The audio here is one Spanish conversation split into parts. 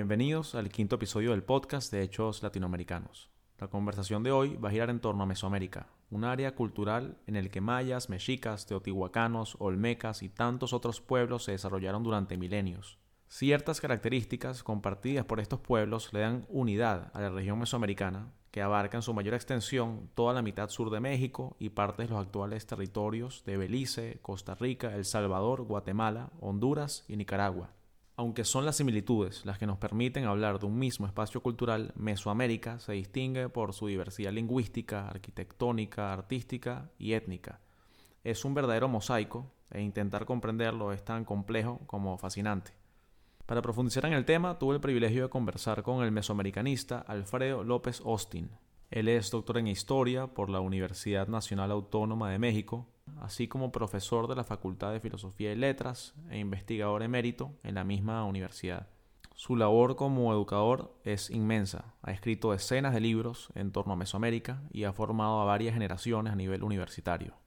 Bienvenidos al quinto episodio del podcast de Hechos Latinoamericanos. La conversación de hoy va a girar en torno a Mesoamérica, un área cultural en el que mayas, mexicas, teotihuacanos, olmecas y tantos otros pueblos se desarrollaron durante milenios. Ciertas características compartidas por estos pueblos le dan unidad a la región mesoamericana, que abarca en su mayor extensión toda la mitad sur de México y partes de los actuales territorios de Belice, Costa Rica, El Salvador, Guatemala, Honduras y Nicaragua. Aunque son las similitudes las que nos permiten hablar de un mismo espacio cultural, Mesoamérica se distingue por su diversidad lingüística, arquitectónica, artística y étnica. Es un verdadero mosaico e intentar comprenderlo es tan complejo como fascinante. Para profundizar en el tema, tuve el privilegio de conversar con el mesoamericanista Alfredo López Austin. Él es doctor en Historia por la Universidad Nacional Autónoma de México así como profesor de la Facultad de Filosofía y Letras e investigador emérito en la misma universidad. Su labor como educador es inmensa. Ha escrito decenas de libros en torno a Mesoamérica y ha formado a varias generaciones a nivel universitario.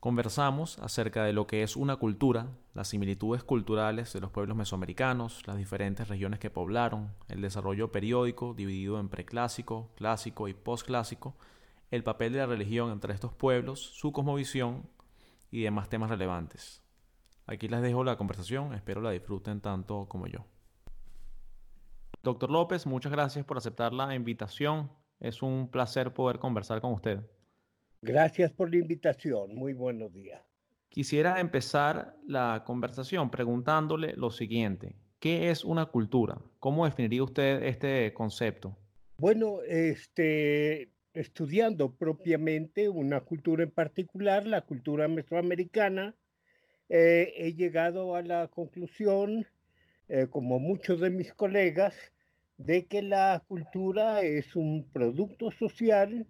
Conversamos acerca de lo que es una cultura, las similitudes culturales de los pueblos mesoamericanos, las diferentes regiones que poblaron, el desarrollo periódico dividido en preclásico, clásico y postclásico, el papel de la religión entre estos pueblos, su cosmovisión y demás temas relevantes. Aquí les dejo la conversación, espero la disfruten tanto como yo. Doctor López, muchas gracias por aceptar la invitación. Es un placer poder conversar con usted. Gracias por la invitación. Muy buenos días. Quisiera empezar la conversación preguntándole lo siguiente. ¿Qué es una cultura? ¿Cómo definiría usted este concepto? Bueno, este, estudiando propiamente una cultura en particular, la cultura mesoamericana, eh, he llegado a la conclusión, eh, como muchos de mis colegas, de que la cultura es un producto social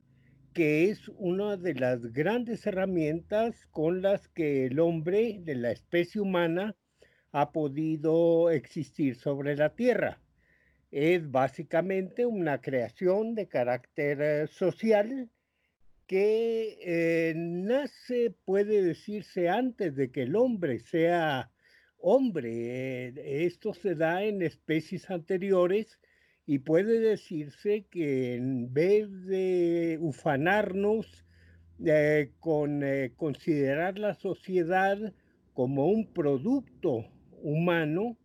que es una de las grandes herramientas con las que el hombre de la especie humana ha podido existir sobre la Tierra es básicamente una creación de carácter eh, social que eh, nace, puede decirse, antes de que el hombre sea hombre. Eh, esto se da en especies anteriores y puede decirse que en vez de ufanarnos con considerar la sociedad como un producto humano,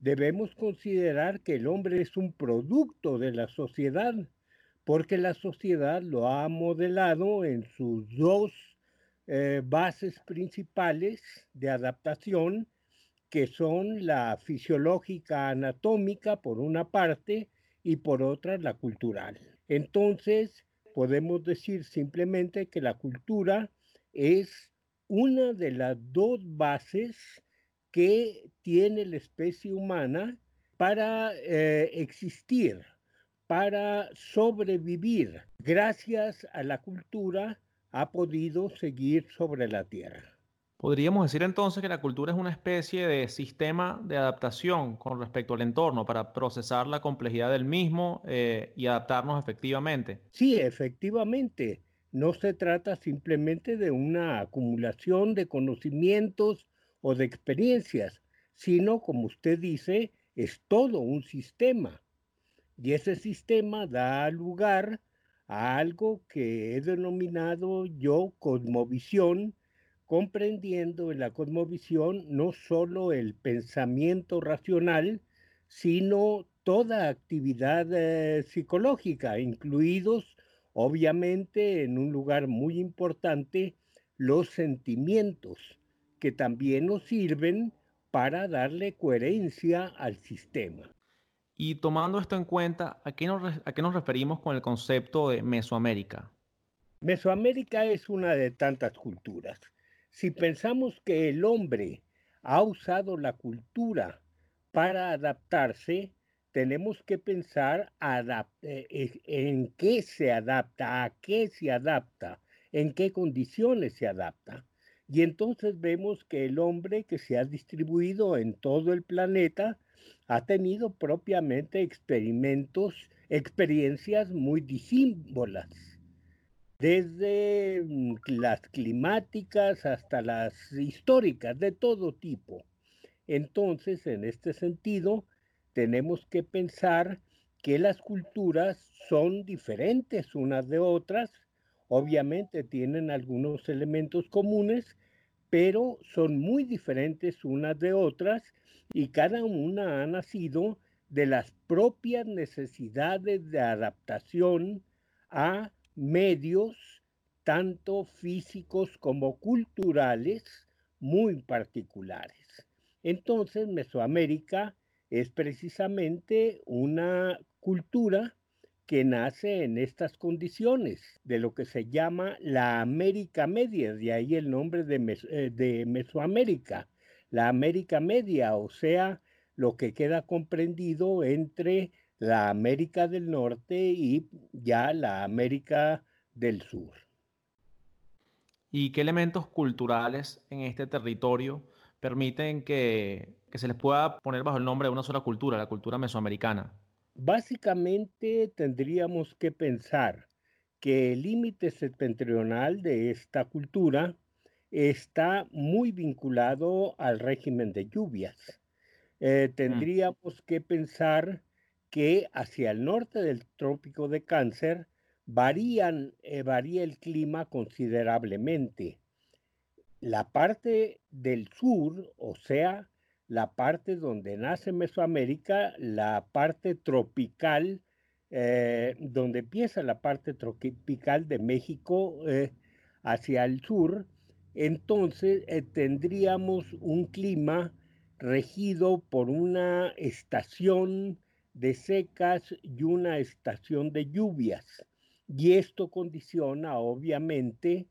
debemos considerar que el hombre es un producto de la sociedad, porque la sociedad lo ha modelado en sus dos eh, bases principales de adaptación, que son la fisiológica anatómica por una parte y por otra la cultural. Entonces, podemos decir simplemente que la cultura es una de las dos bases que tiene la especie humana para eh, existir, para sobrevivir. Gracias a la cultura ha podido seguir sobre la Tierra. Podríamos decir entonces que la cultura es una especie de sistema de adaptación con respecto al entorno para procesar la complejidad del mismo eh, y adaptarnos efectivamente. Sí, efectivamente. No se trata simplemente de una acumulación de conocimientos o de experiencias, sino, como usted dice, es todo un sistema. Y ese sistema da lugar a algo que he denominado yo cosmovisión, comprendiendo en la cosmovisión no solo el pensamiento racional, sino toda actividad eh, psicológica, incluidos obviamente en un lugar muy importante los sentimientos que también nos sirven para darle coherencia al sistema. Y tomando esto en cuenta, ¿a qué, nos, ¿a qué nos referimos con el concepto de Mesoamérica? Mesoamérica es una de tantas culturas. Si pensamos que el hombre ha usado la cultura para adaptarse, tenemos que pensar eh, en qué se adapta, a qué se adapta, en qué condiciones se adapta. Y entonces vemos que el hombre que se ha distribuido en todo el planeta ha tenido propiamente experimentos, experiencias muy disímbolas, desde mm, las climáticas hasta las históricas, de todo tipo. Entonces, en este sentido, tenemos que pensar que las culturas son diferentes unas de otras, obviamente tienen algunos elementos comunes, pero son muy diferentes unas de otras y cada una ha nacido de las propias necesidades de adaptación a medios tanto físicos como culturales muy particulares. Entonces, Mesoamérica es precisamente una cultura que nace en estas condiciones de lo que se llama la América Media, de ahí el nombre de, eh, de Mesoamérica, la América Media, o sea, lo que queda comprendido entre la América del Norte y ya la América del Sur. ¿Y qué elementos culturales en este territorio permiten que, se les pueda poner bajo el nombre de una sola cultura, la cultura mesoamericana? Básicamente tendríamos que pensar que el límite septentrional de esta cultura está muy vinculado al régimen de lluvias. Eh, mm. tendríamos que pensar que hacia el norte del trópico de Cáncer varían, eh, varía el clima considerablemente. La parte del sur, o sea, la parte donde nace Mesoamérica, la parte tropical, eh, donde empieza la parte tropical de México eh, hacia el sur, entonces tendríamos un clima regido por una estación de secas y una estación de lluvias. Y esto condiciona obviamente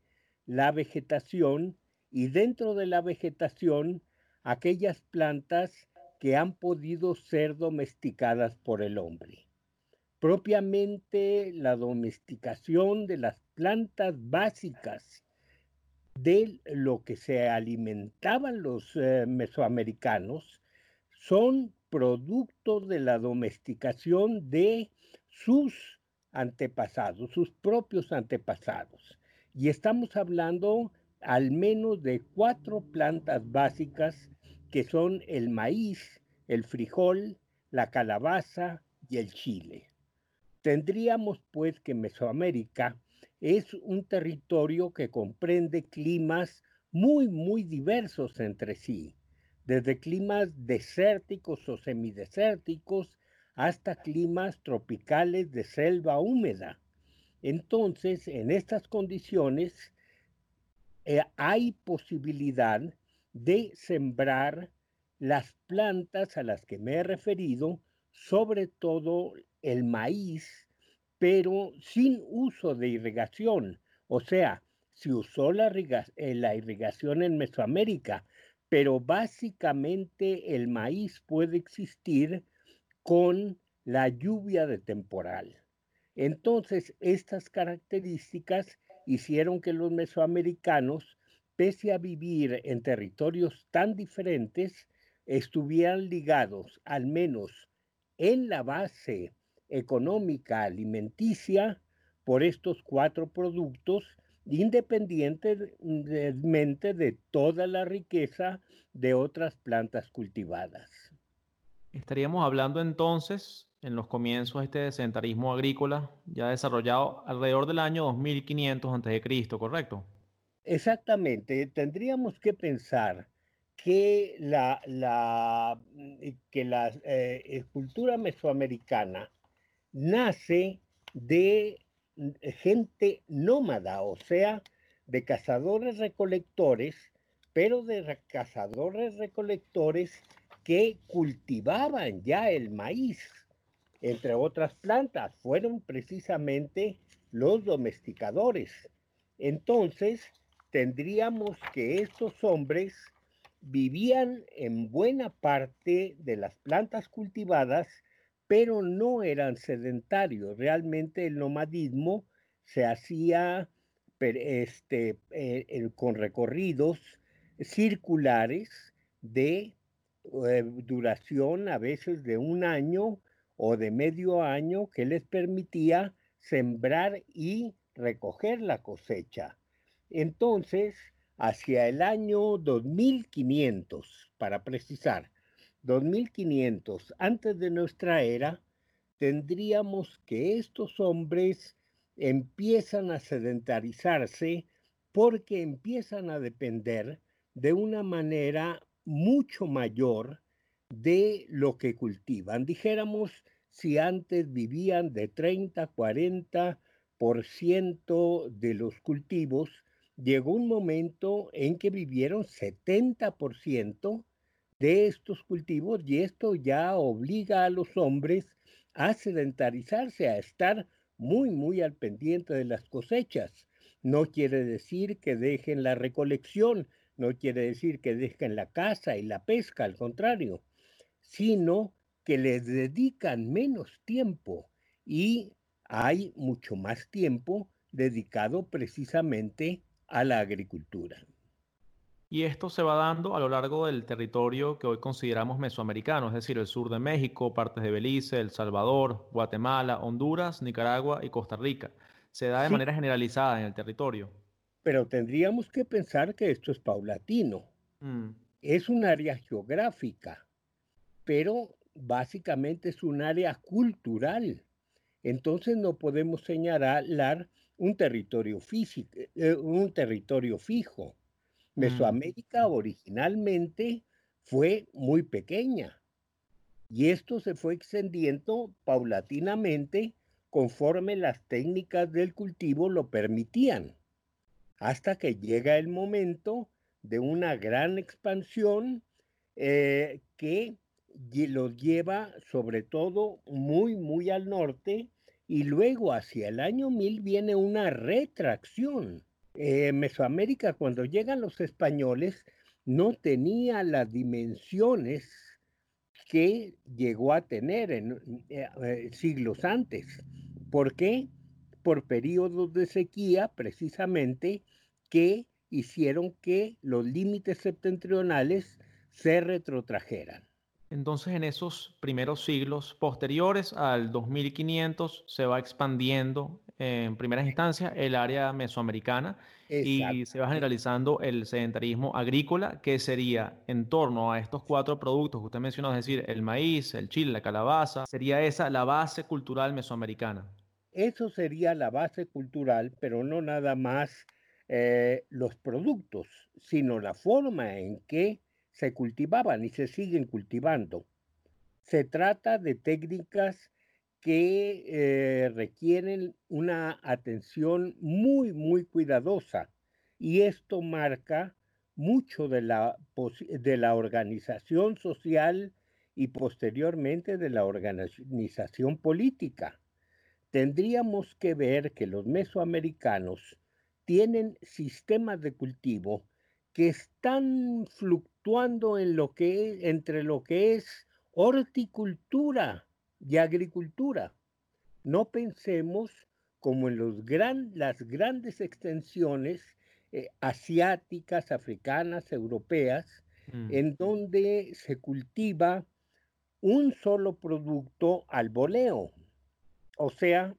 la vegetación y dentro de la vegetación aquellas plantas que han podido ser domesticadas por el hombre. Propiamente la domesticación de las plantas básicas de lo que se alimentaban los eh, mesoamericanos son productos de la domesticación de sus antepasados, sus propios antepasados. Y estamos hablando al menos de cuatro plantas básicas que son el maíz, el frijol, la calabaza y el chile. Tendríamos pues que Mesoamérica es un territorio que comprende climas muy, muy diversos entre sí, desde climas desérticos o semidesérticos hasta climas tropicales de selva húmeda. Entonces, en estas condiciones, eh, hay posibilidad de sembrar las plantas a las que me he referido, sobre todo el maíz, pero sin uso de irrigación. O sea, se usó la, eh, la irrigación en Mesoamérica, pero básicamente el maíz puede existir con la lluvia de temporal. Entonces, estas características hicieron que los mesoamericanos, pese a vivir en territorios tan diferentes, estuvieran ligados al menos en la base económica alimenticia por estos cuatro productos, independientemente de toda la riqueza de otras plantas cultivadas. Estaríamos hablando entonces en los comienzos de este sedentarismo agrícola ya desarrollado alrededor del año 2500 a.C., ¿correcto? Exactamente. Tendríamos que pensar que la, la, que la eh, cultura mesoamericana nace de gente nómada, o sea, de cazadores recolectores, pero de cazadores recolectores que cultivaban ya el maíz entre otras plantas, fueron precisamente los domesticadores. Entonces, tendríamos que estos hombres vivían en buena parte de las plantas cultivadas, pero no eran sedentarios. Realmente el nomadismo se hacía este, eh, con recorridos circulares de eh, duración a veces de un año o de medio año que les permitía sembrar y recoger la cosecha. Entonces, hacia el año 2500, para precisar, 2500 antes de nuestra era, tendríamos que estos hombres empiezan a sedentarizarse porque empiezan a depender de una manera mucho mayor de lo que cultivan. Dijéramos, si antes vivían de 30, 40% de los cultivos, llegó un momento en que vivieron 70% de estos cultivos y esto ya obliga a los hombres a sedentarizarse, a estar muy, muy al pendiente de las cosechas. No quiere decir que dejen la recolección, no quiere decir que dejen la caza y la pesca, al contrario, sino que les dedican menos tiempo y hay mucho más tiempo dedicado precisamente a la agricultura. Y esto se va dando a lo largo del territorio que hoy consideramos mesoamericano, es decir, el sur de México, partes de Belice, El Salvador, Guatemala, Honduras, Nicaragua y Costa Rica. Se da de manera generalizada en el territorio. Pero tendríamos que pensar que esto es paulatino. Mm. Es un área geográfica, pero básicamente es un área cultural. Entonces no podemos señalar un territorio físico, eh, un territorio fijo. Mm. Mesoamérica originalmente fue muy pequeña y esto se fue extendiendo paulatinamente conforme las técnicas del cultivo lo permitían, hasta que llega el momento de una gran expansión eh, que los lleva sobre todo muy, muy al norte y luego hacia el año 1000 viene una retracción eh, Mesoamérica, cuando llegan los españoles, no tenía las dimensiones que llegó a tener en eh, eh, siglos antes. ¿Por qué? Por periodos de sequía, precisamente, que hicieron que los límites septentrionales se retrotrajeran. Entonces, en esos primeros siglos posteriores al 2500 se va expandiendo en primeras instancias el área mesoamericana y se va generalizando el sedentarismo agrícola, que sería en torno a estos cuatro productos que usted mencionó, es decir, el maíz, el chile, la calabaza, sería esa la base cultural mesoamericana. Eso sería la base cultural, pero no nada más eh, los productos, sino la forma en que se cultivaban y se siguen cultivando. Se trata de técnicas que eh, requieren una atención muy, muy cuidadosa y esto marca mucho de la, de la organización social y posteriormente de la organización política. Tendríamos que ver que los mesoamericanos tienen sistemas de cultivo que están fluctuando entre lo que es horticultura y agricultura. No pensemos como en los gran, las grandes extensiones eh, asiáticas, africanas, europeas, mm. en donde se cultiva un solo producto al voleo. O sea,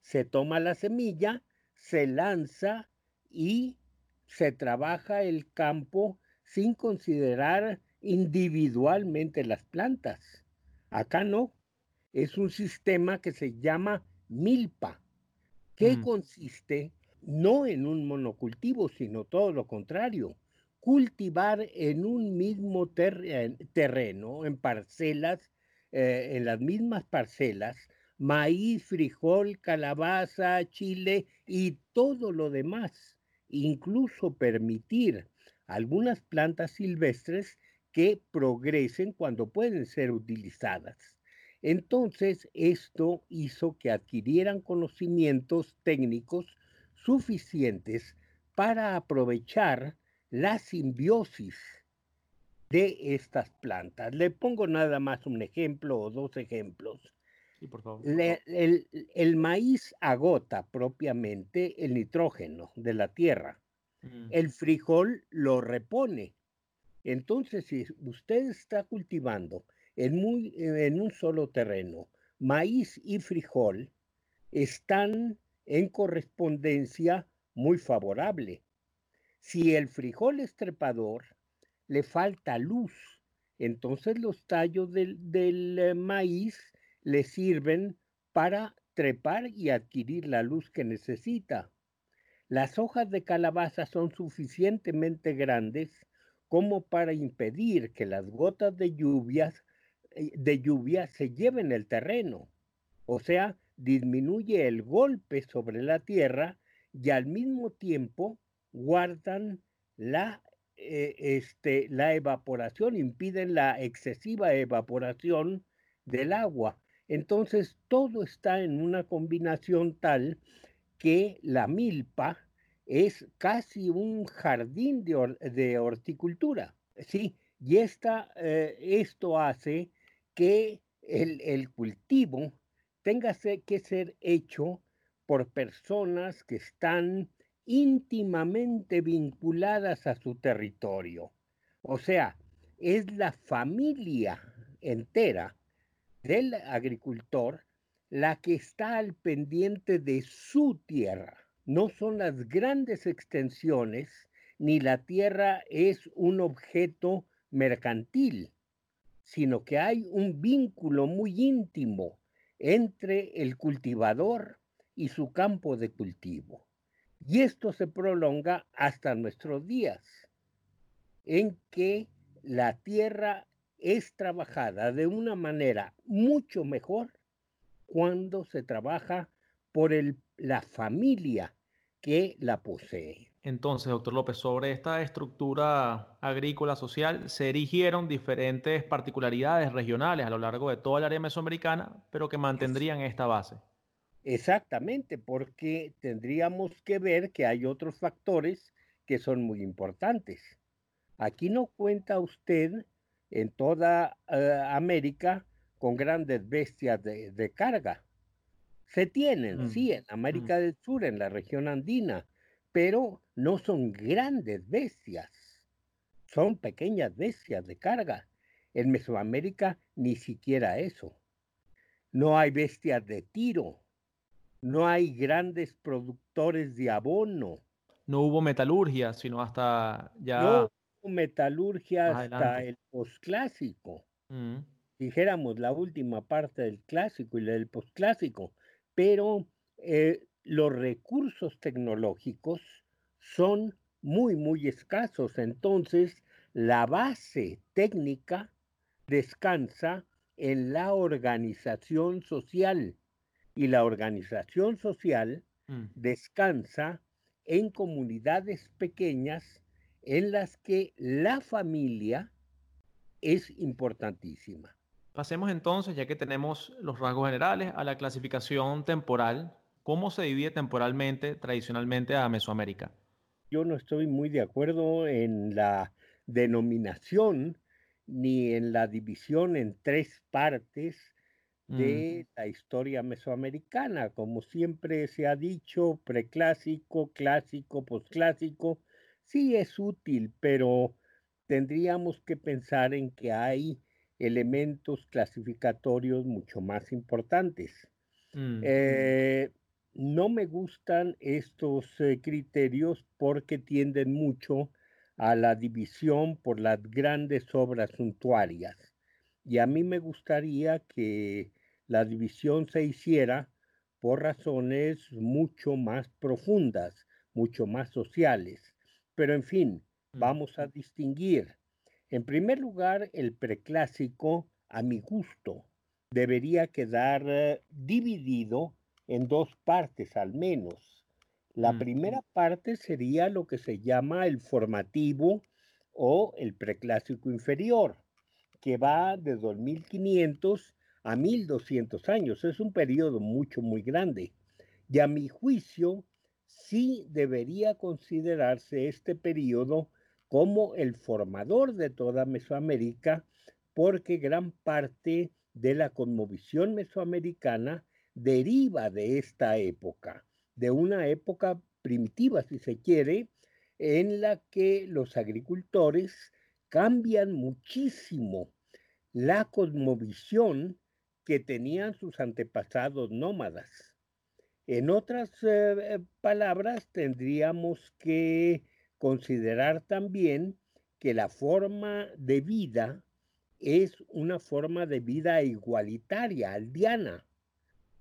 se toma la semilla, se lanza y se trabaja el campo sin considerar individualmente las plantas. Acá no es un sistema que se llama milpa, que mm. consiste no en un monocultivo, sino todo lo contrario, cultivar en un mismo terreno, en parcelas, eh, en las mismas parcelas, maíz, frijol, calabaza, chile y todo lo demás, incluso permitir algunas plantas silvestres que progresen cuando pueden ser utilizadas. Entonces, esto hizo que adquirieran conocimientos técnicos suficientes para aprovechar la simbiosis de estas plantas. Le pongo nada más un ejemplo o dos ejemplos. el, maíz agota propiamente el nitrógeno de la tierra. Mm. El frijol lo repone. Entonces, si usted está cultivando en, un solo terreno, maíz y frijol están en correspondencia muy favorable. Si el frijol es trepador, le falta luz, Entonces los tallos del, eh, maíz le sirven para trepar y adquirir la luz que necesita. Las hojas de calabaza son suficientemente grandes como para impedir que las gotas de lluvias eh, de lluvia se lleven el terreno. O sea, disminuye el golpe sobre la tierra y al mismo tiempo guardan la, eh, este, la evaporación, impiden la excesiva evaporación del agua. Entonces todo está en una combinación tal que la milpa es casi un jardín de, horticultura, ¿sí? Y esta, eh, esto hace que el, el cultivo tenga que ser hecho por personas que están íntimamente vinculadas a su territorio. O sea, es la familia entera del agricultor la que está al pendiente de su tierra. No son las grandes extensiones, ni la tierra es un objeto mercantil, sino que hay un vínculo muy íntimo entre el cultivador y su campo de cultivo. Y esto se prolonga hasta nuestros días, en que la tierra es trabajada de una manera mucho mejor cuando se trabaja por el, la familia que la posee. Entonces, doctor López, sobre esta estructura agrícola social se erigieron diferentes particularidades regionales a lo largo de toda el área mesoamericana, pero que mantendrían esta base. Exactamente, porque tendríamos que ver que hay otros factores que son muy importantes. Aquí no cuenta usted en toda eh, América con grandes bestias de, carga. Se tienen, mm, sí, en mm. América del Sur, en la región andina, pero no son grandes bestias, son pequeñas bestias de carga. En Mesoamérica ni siquiera eso. No hay bestias de tiro, no hay grandes productores de abono. No hubo metalurgia, sino hasta ya. No hubo metalurgia hasta el posclásico. Mm. Dijéramos la última parte del clásico y la del posclásico. Pero eh, los recursos tecnológicos son muy, muy escasos. Entonces, la base técnica descansa en la organización social y la organización social mm. descansa en comunidades pequeñas en las que la familia es importantísima. Pasemos entonces, ya que tenemos los rasgos generales, a la clasificación temporal. ¿Cómo se divide temporalmente tradicionalmente a Mesoamérica? Yo no estoy muy de acuerdo en la denominación ni en la división en tres partes Mm. de la historia mesoamericana. Como siempre se ha dicho, preclásico, clásico, posclásico, sí es útil, pero tendríamos que pensar en que hay elementos clasificatorios mucho más importantes. Mm. Eh, no me gustan estos eh, criterios porque tienden mucho a la división por las grandes obras suntuarias. Y a mí me gustaría que la división se hiciera por razones mucho más profundas, mucho más sociales. Pero en fin, mm. vamos a distinguir. En primer lugar, el preclásico, a mi gusto, debería quedar eh, dividido en dos partes al menos. La mm. primera parte sería lo que se llama el formativo o el preclásico inferior, que va de 2500 a 1200 años. Es un periodo mucho, muy grande. Y a mi juicio, sí debería considerarse este periodo como el formador de toda Mesoamérica, porque gran parte de la conmovisión mesoamericana deriva de esta época, de una época primitiva, si se quiere, en la que los agricultores cambian muchísimo la cosmovisión que tenían sus antepasados nómadas. En otras eh, eh, palabras, tendríamos que considerar también que la forma de vida es una forma de vida igualitaria, aldeana,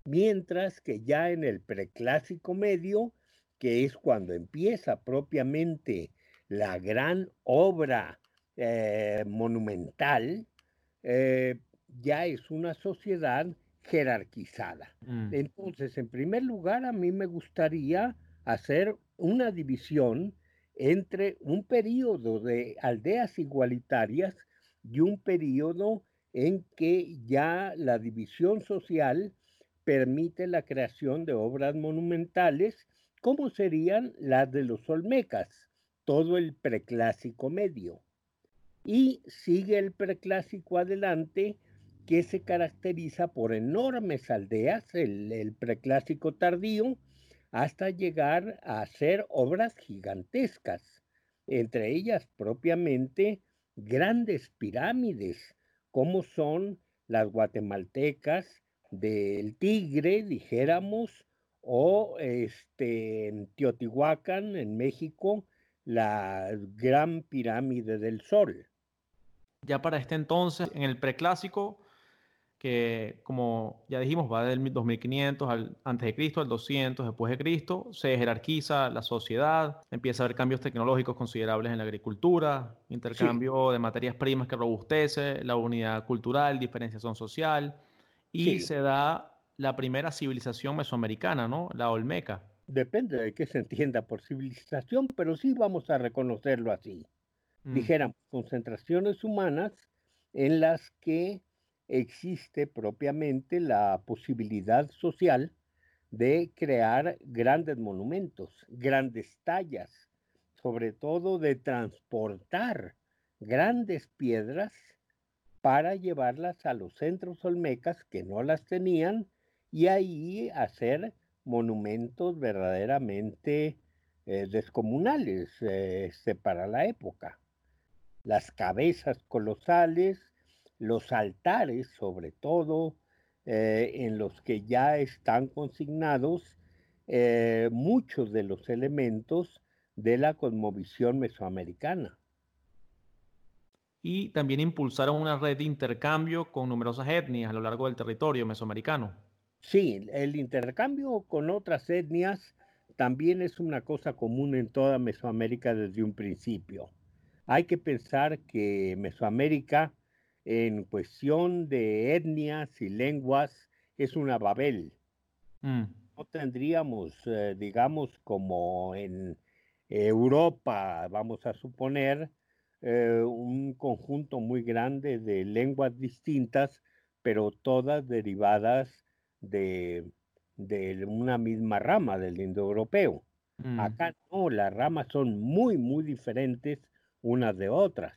mientras que ya en el preclásico medio, que es cuando empieza propiamente la gran obra eh, monumental, eh, ya es una sociedad jerarquizada. Mm. Entonces, en primer lugar, a mí me gustaría hacer una división entre un periodo de aldeas igualitarias y un periodo en que ya la división social permite la creación de obras monumentales, como serían las de los Olmecas, todo el preclásico medio. Y sigue el preclásico adelante, que se caracteriza por enormes aldeas, el, el preclásico tardío, hasta llegar a hacer obras gigantescas, entre ellas propiamente grandes pirámides, como son las guatemaltecas del Tigre, dijéramos, o este, en Teotihuacán, en México, la gran pirámide del Sol. Ya para este entonces, en el preclásico, que como ya dijimos va del 2500 al, antes de Cristo al 200 después de Cristo, se jerarquiza la sociedad, empieza a haber cambios tecnológicos considerables en la agricultura, intercambio de materias primas que robustece la unidad cultural, diferenciación social y se da la primera civilización mesoamericana, ¿no? La Olmeca. Depende de qué se entienda por civilización, pero sí vamos a reconocerlo así. Mm. Dijéramos, concentraciones humanas en las que existe propiamente la posibilidad social de crear grandes monumentos, grandes tallas, sobre todo de transportar grandes piedras para llevarlas a los centros olmecas que no las tenían y ahí hacer monumentos verdaderamente eh, descomunales este, para la época. Las cabezas colosales, los altares, sobre todo, eh, en los que ya están consignados eh, muchos de los elementos de la cosmovisión mesoamericana. Y también impulsaron una red de intercambio con numerosas etnias a lo largo del territorio mesoamericano. Sí, el intercambio con otras etnias también es una cosa común en toda Mesoamérica desde un principio. Hay que pensar que Mesoamérica en cuestión de etnias y lenguas es una Babel. Mm. No tendríamos, eh, digamos, como en Europa, vamos a suponer, eh, un conjunto muy grande de lenguas distintas, pero todas derivadas de, una misma rama del indoeuropeo. Mm. Acá no, las ramas son muy, muy diferentes unas de otras.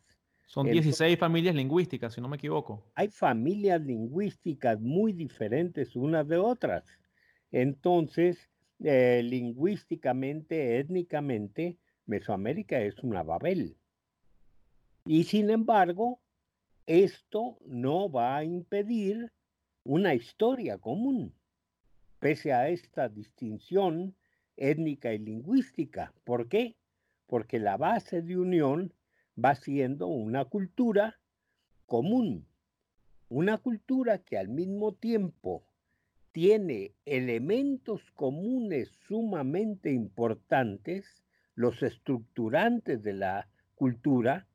Son 16 familias lingüísticas, si no me equivoco. Hay familias lingüísticas muy diferentes unas de otras. Entonces, eh, lingüísticamente, étnicamente, Mesoamérica es una Babel. Y sin embargo, esto no va a impedir una historia común, pese a esta distinción étnica y lingüística. ¿Por qué? Porque la base de unión va siendo una cultura común, una cultura que al mismo tiempo tiene elementos comunes sumamente importantes, los estructurantes de la cultura,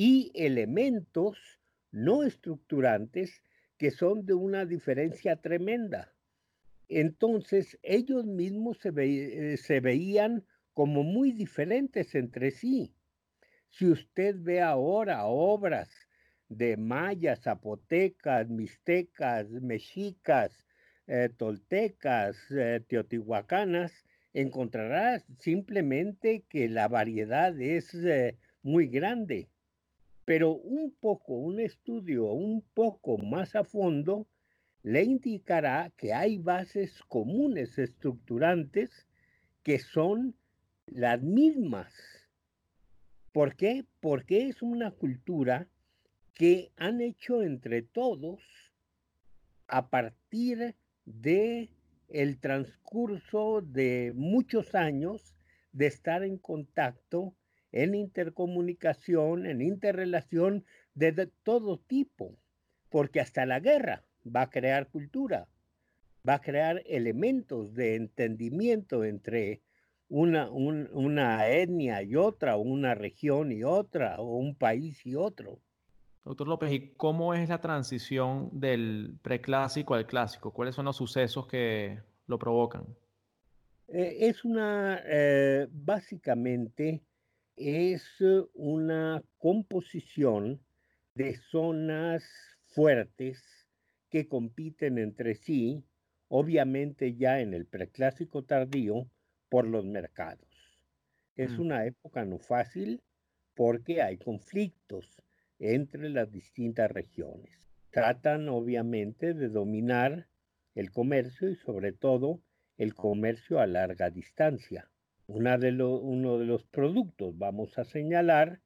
y elementos no estructurantes que son de una diferencia tremenda. Entonces ellos mismos se, eh, se veían como muy diferentes entre sí. Si usted ve ahora obras de mayas, zapotecas, mixtecas, mexicas, eh, toltecas, eh, teotihuacanas, encontrará simplemente que la variedad es eh, muy grande. Pero un poco, un estudio un poco más a fondo, le indicará que hay bases comunes estructurantes que son las mismas ¿Por qué? Porque es una cultura que han hecho entre todos a partir de el transcurso de muchos años de estar en contacto, en intercomunicación, en interrelación de, todo tipo, porque hasta la guerra va a crear cultura, va a crear elementos de entendimiento entre una, una etnia y otra, una región y otra, o un país y otro. Doctor López, ¿y cómo es la transición del preclásico al clásico? ¿Cuáles son los sucesos que lo provocan? Eh, es una, eh, básicamente, es una composición de zonas fuertes que compiten entre sí, obviamente ya en el preclásico tardío, por los mercados. Es mm. una época no fácil porque hay conflictos entre las distintas regiones. Tratan obviamente de dominar el comercio y sobre todo el comercio a larga distancia. Uno de los productos, vamos a señalar,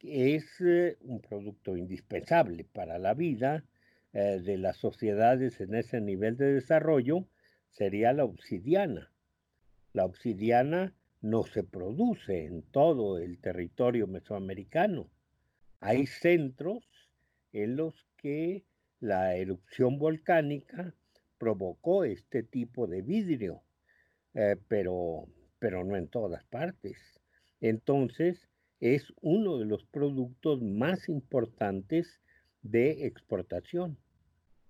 es eh, un producto indispensable para la vida eh, de las sociedades en ese nivel de desarrollo, sería la obsidiana. La obsidiana no se produce en todo el territorio mesoamericano. Hay centros en los que la erupción volcánica provocó este tipo de vidrio, eh, pero, pero no en todas partes. Entonces, es uno de los productos más importantes de exportación.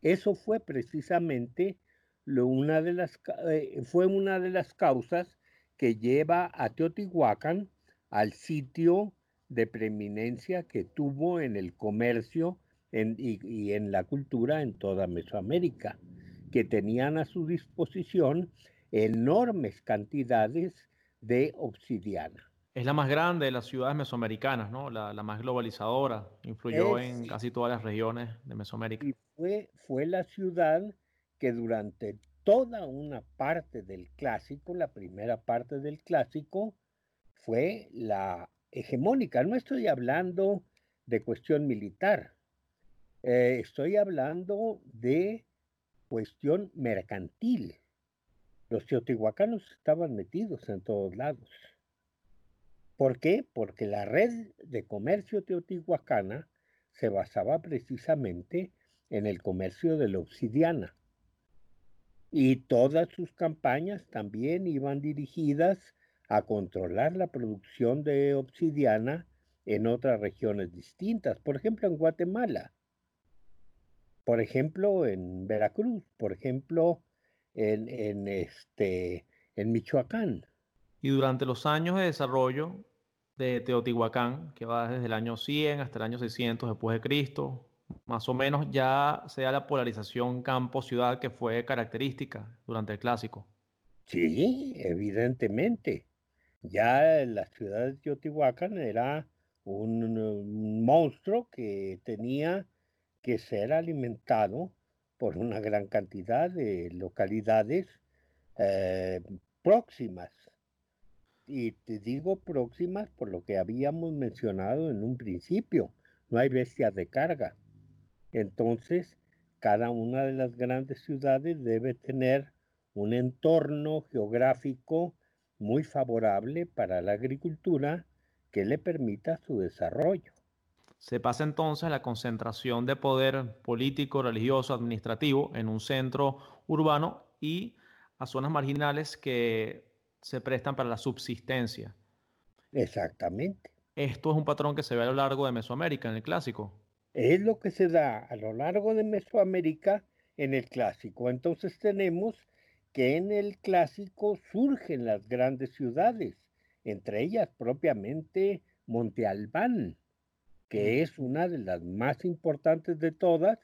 Eso fue precisamente lo, una de las, eh, fue una de las causas que lleva a Teotihuacán al sitio de preeminencia que tuvo en el comercio y en la cultura en toda Mesoamérica que tenían a su disposición enormes cantidades de obsidiana. Es la más grande de las ciudades mesoamericanas, ¿no? La, más globalizadora, influyó en casi todas las regiones de Mesoamérica. Y fue, fue la ciudad que durante toda una parte del clásico, la primera parte del clásico, fue la hegemónica. No estoy hablando de cuestión militar, eh, estoy hablando de cuestión mercantil. Los teotihuacanos estaban metidos en todos lados. ¿Por qué? Porque la red de comercio teotihuacana se basaba precisamente en el comercio de la obsidiana. Y todas sus campañas también iban dirigidas a controlar la producción de obsidiana en otras regiones distintas. Por ejemplo, en Guatemala por ejemplo, en Veracruz, por ejemplo, en, este, en Michoacán. Y durante los años de desarrollo de Teotihuacán, que va desde el año 100 hasta el año 600 después de Cristo, más o menos ya se da la polarización campo-ciudad que fue característica durante el clásico. Sí, evidentemente. Ya la ciudad de Teotihuacán era un monstruo que tenía que ser alimentado por una gran cantidad de localidades eh, próximas. Y te digo próximas por lo que habíamos mencionado en un principio. No hay bestias de carga. Entonces, cada una de las grandes ciudades debe tener un entorno geográfico muy favorable para la agricultura que le permita su desarrollo. Se pasa entonces la concentración de poder político, religioso, administrativo en un centro urbano y a zonas marginales que se prestan para la subsistencia. Exactamente. Esto es un patrón que se ve a lo largo de Mesoamérica en el clásico. Es lo que se da a lo largo de Mesoamérica en el clásico. Entonces tenemos que en el clásico surgen las grandes ciudades, entre ellas propiamente Monte Albán, que es una de las más importantes de todas,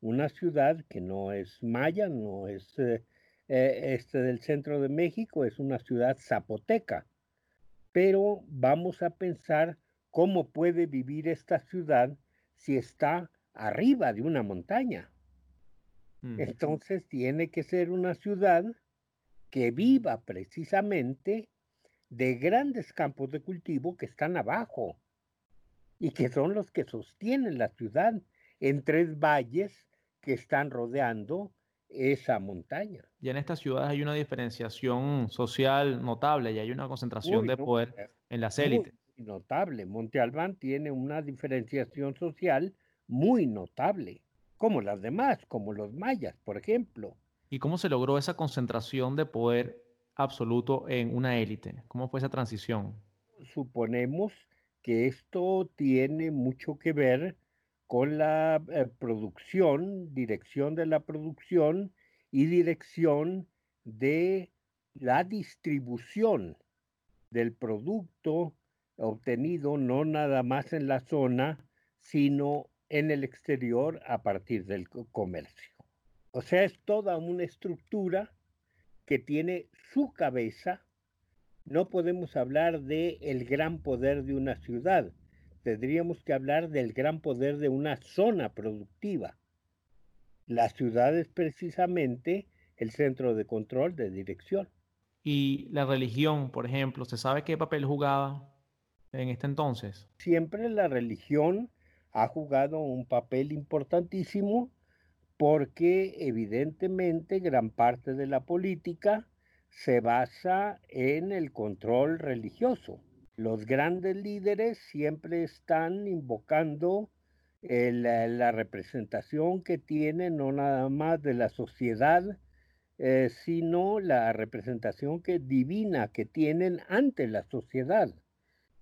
una ciudad que no es maya, no es eh, eh, este del centro de México, es una ciudad zapoteca. Pero vamos a pensar cómo puede vivir esta ciudad si está arriba de una montaña. Entonces tiene que ser una ciudad que viva precisamente de grandes campos de cultivo que están abajo y que son los que sostienen la ciudad en tres valles que están rodeando esa montaña. Y en estas ciudades hay una diferenciación social notable y hay una concentración de poder en las élites. notable. Monte Albán tiene una diferenciación social muy notable, como las demás, como los mayas, por ejemplo. ¿Y cómo se logró esa concentración de poder absoluto en una élite? ¿Cómo fue esa transición? Suponemos que esto tiene mucho que ver con la eh, producción, dirección de la producción y dirección de la distribución del producto obtenido no nada más en la zona, sino en el exterior a partir del comercio. O sea, es toda una estructura que tiene su cabeza. No podemos hablar de el gran poder de una ciudad, tendríamos que hablar del gran poder de una zona productiva. La ciudad es precisamente el centro de control, de dirección. Y la religión, por ejemplo, ¿se sabe qué papel jugaba en este entonces? Siempre la religión ha jugado un papel importantísimo porque evidentemente gran parte de la política se basa en el control religioso. Los grandes líderes siempre están invocando la representación que tienen no nada más de la sociedad, eh, sino la representación que divina que tienen ante la sociedad.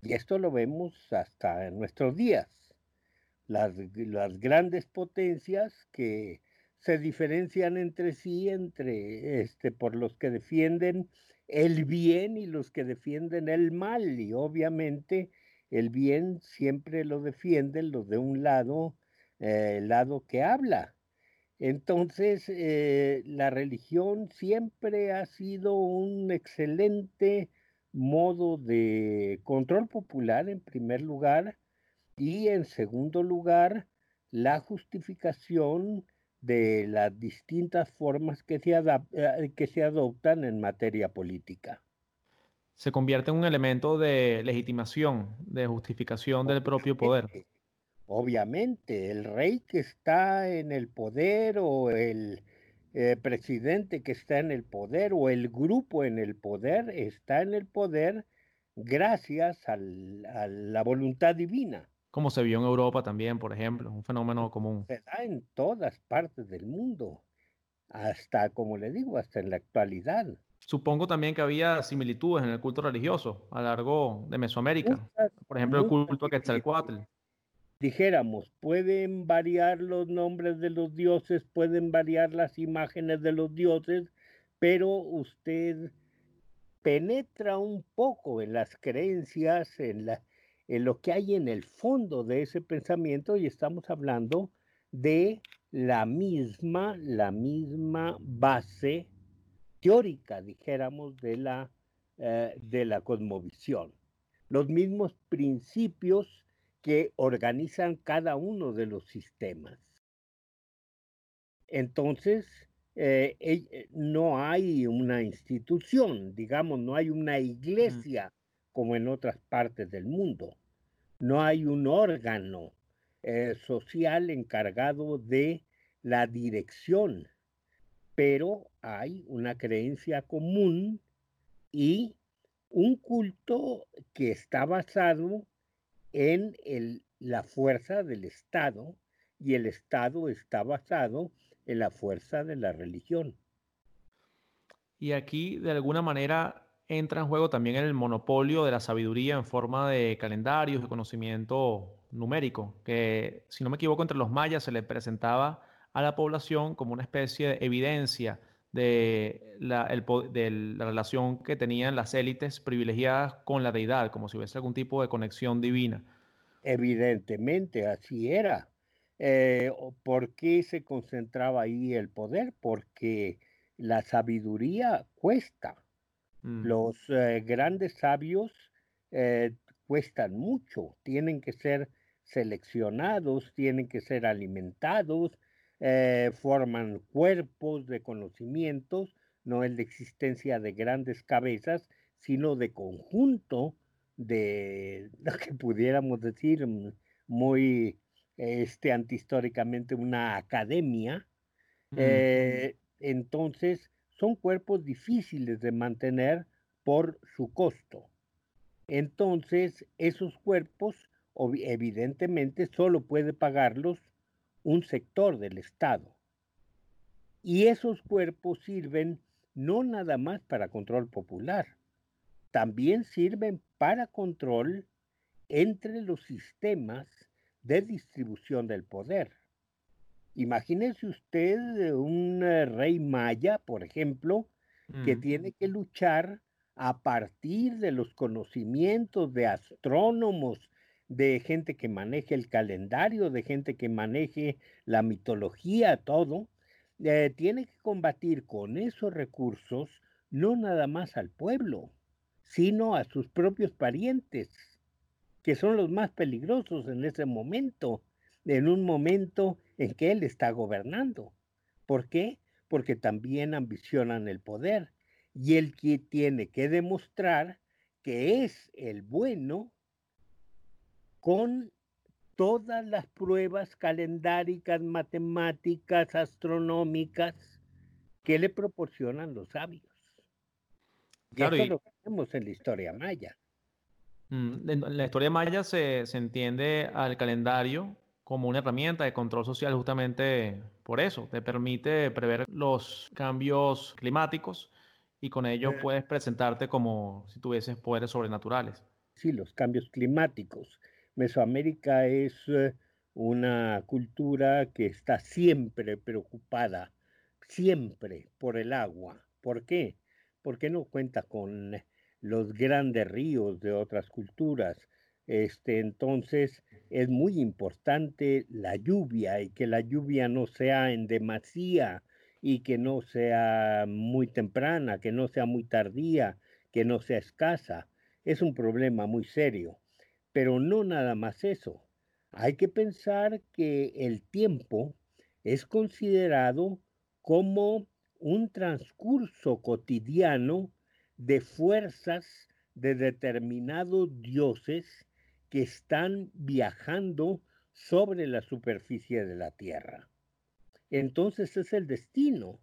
Y esto lo vemos hasta en nuestros días. Las, las grandes potencias que se diferencian entre sí, entre este, por los que defienden el bien y los que defienden el mal. Y obviamente el bien siempre lo defienden los de un lado, eh, el lado que habla. Entonces, eh, la religión siempre ha sido un excelente modo de control popular en primer lugar y en segundo lugar la justificación de las distintas formas que se, eh, que se adoptan en materia política. Se convierte en un elemento de legitimación, de justificación del propio poder. Obviamente, el rey que está en el poder o el eh, presidente que está en el poder o el grupo en el poder está en el poder gracias a la voluntad divina como se vio en Europa también, por ejemplo, un fenómeno común. Se da en todas partes del mundo, hasta, como le digo, hasta en la actualidad. Supongo también que había similitudes en el culto religioso a lo largo de Mesoamérica. por ejemplo, el culto a Quetzalcoatl. Dijéramos, pueden variar los nombres de los dioses, pueden variar las imágenes de los dioses, pero usted penetra un poco en las creencias, en la, en lo que hay en el fondo de ese pensamiento y estamos hablando de la misma, la misma base teórica, dijéramos, de la, eh, de la cosmovisión. Los mismos principios que organizan cada uno de los sistemas. Entonces, eh, eh, no hay una institución, digamos, no hay una iglesia como en otras partes del mundo no hay un órgano eh, social encargado de la dirección, pero hay una creencia común y un culto que está basado en la fuerza del Estado y el Estado está basado en la fuerza de la religión. Y aquí, de alguna manera, entra en juego también el monopolio de la sabiduría en forma de calendarios, de conocimiento numérico, que si no me equivoco entre los mayas se le presentaba a la población como una especie de evidencia de la, relación que tenían las élites privilegiadas con la deidad, como si hubiese algún tipo de conexión divina. Evidentemente, así era. Eh, ¿Por qué se concentraba ahí el poder? Porque la sabiduría cuesta. Mm. Los eh, grandes sabios eh, cuestan mucho, tienen que ser seleccionados, tienen que ser alimentados, eh, forman cuerpos de conocimientos, no es de existencia de grandes cabezas, sino de conjunto de lo que pudiéramos decir mm, muy este, antihistóricamente una academia. Mm. entonces, son cuerpos difíciles de mantener por su costo. Entonces, esos cuerpos, evidentemente, solo puede pagarlos un sector del Estado. Y esos cuerpos sirven no nada más para control popular, también sirven para control entre los sistemas de distribución del poder. Imagínese usted un eh, rey maya, por ejemplo, que mm. tiene que luchar a partir de los conocimientos de astrónomos, de gente que maneje el calendario, de gente que maneje la mitología, todo, eh, tiene que combatir con esos recursos no nada más al pueblo, sino a sus propios parientes, que son los más peligrosos en ese momento, en un momento en que él está gobernando. ¿Por qué? Porque también ambicionan el poder y él tiene que demostrar que es el bueno con todas las pruebas calendáricas, matemáticas, astronómicas que le proporcionan los sabios. Y eso lo vemos en la historia maya. Mm, en la historia maya se, se entiende al calendario como una herramienta de control social justamente por eso. Te permite prever los cambios climáticos y con ello eh. puedes presentarte como si tuvieses poderes sobrenaturales. Sí, los cambios climáticos. Mesoamérica es eh, una cultura que está siempre preocupada, siempre por el agua. ¿Por qué? Porque no cuenta con los grandes ríos de otras culturas, este, entonces es muy importante la lluvia y que la lluvia no sea en demasía y que no sea muy temprana, que no sea muy tardía, que no sea escasa. Es un problema muy serio. Pero no nada más eso. Hay que pensar que el tiempo es considerado como un transcurso cotidiano de fuerzas de determinados dioses que están viajando sobre la superficie de la Tierra. Entonces es el destino,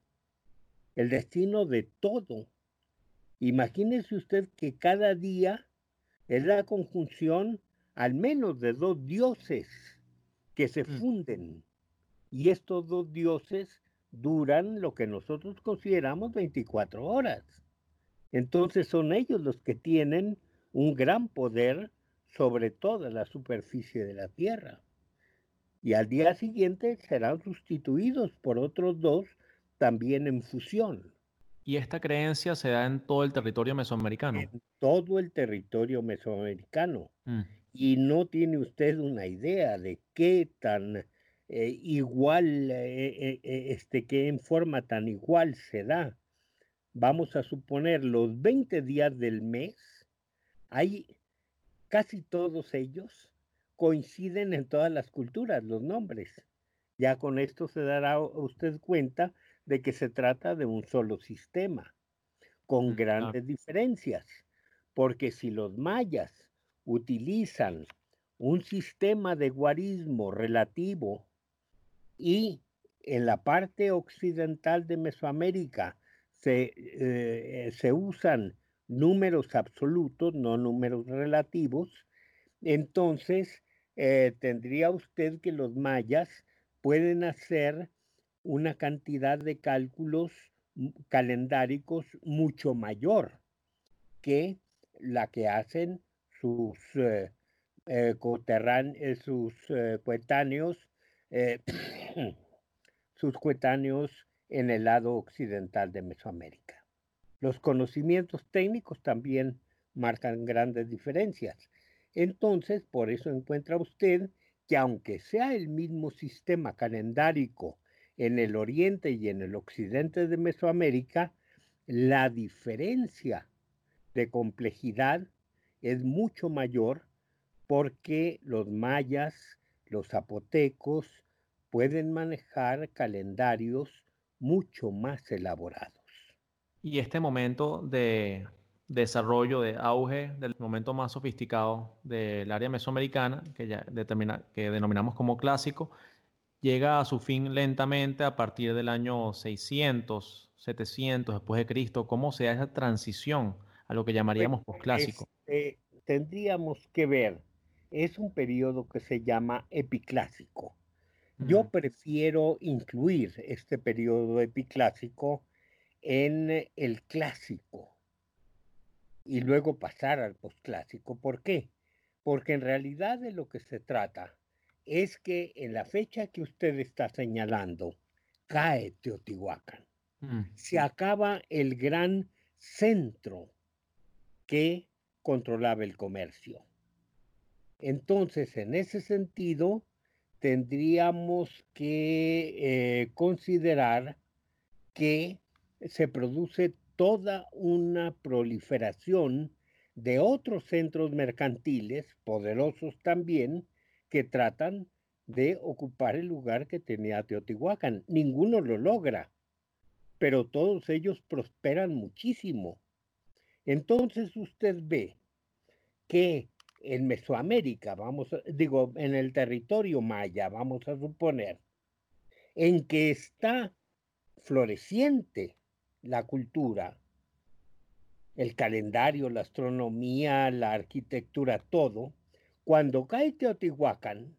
el destino de todo. Imagínese usted que cada día es la conjunción al menos de dos dioses que se mm. funden. Y estos dos dioses duran lo que nosotros consideramos 24 horas. Entonces son ellos los que tienen un gran poder sobre toda la superficie de la Tierra. Y al día siguiente serán sustituidos por otros dos también en fusión. ¿Y esta creencia se da en todo el territorio mesoamericano? En todo el territorio mesoamericano. Mm. Y no tiene usted una idea de qué tan eh, igual, eh, eh, este, que en forma tan igual se da. Vamos a suponer los 20 días del mes, hay casi todos ellos coinciden en todas las culturas, los nombres. Ya con esto se dará usted cuenta de que se trata de un solo sistema, con mm, grandes diferencias, porque si los mayas utilizan un sistema de guarismo relativo y en la parte occidental de Mesoamérica se, eh, se usan números absolutos, no números relativos, entonces eh, tendría usted que los mayas pueden hacer una cantidad de cálculos calendáricos mucho mayor que la que hacen sus, eh, eh, sus coetáneos, sus coetáneos en el lado occidental de Mesoamérica. Los conocimientos técnicos también marcan grandes diferencias. Entonces, por eso encuentra usted que aunque sea el mismo sistema calendárico en el oriente y en el occidente de Mesoamérica, la diferencia de complejidad es mucho mayor porque los mayas, los zapotecos, pueden manejar calendarios mucho más elaborados. Y este momento de desarrollo, de auge, del momento más sofisticado del área mesoamericana, que ya determina, que denominamos como clásico, llega a su fin lentamente a partir del año 600, 700 después de Cristo. ¿Cómo se da esa transición a lo que llamaríamos posclásico? Este, tendríamos que ver es un periodo que se llama epiclásico. Yo prefiero incluir este periodo epiclásico en el clásico y luego pasar al posclásico. ¿Por qué? Porque en realidad de lo que se trata es que en la fecha que usted está señalando, cae Teotihuacán. Mm. Se acaba el gran centro que controlaba el comercio. Entonces, en ese sentido, tendríamos que eh, considerar que se produce toda una proliferación de otros centros mercantiles, poderosos también, que tratan de ocupar el lugar que tenía Teotihuacán. Ninguno lo logra, pero todos ellos prosperan muchísimo. Entonces usted ve que en Mesoamérica, vamos, digo, en el territorio maya, vamos a suponer, en que está floreciente la cultura, el calendario, la astronomía, la arquitectura, todo, cuando cae Teotihuacán,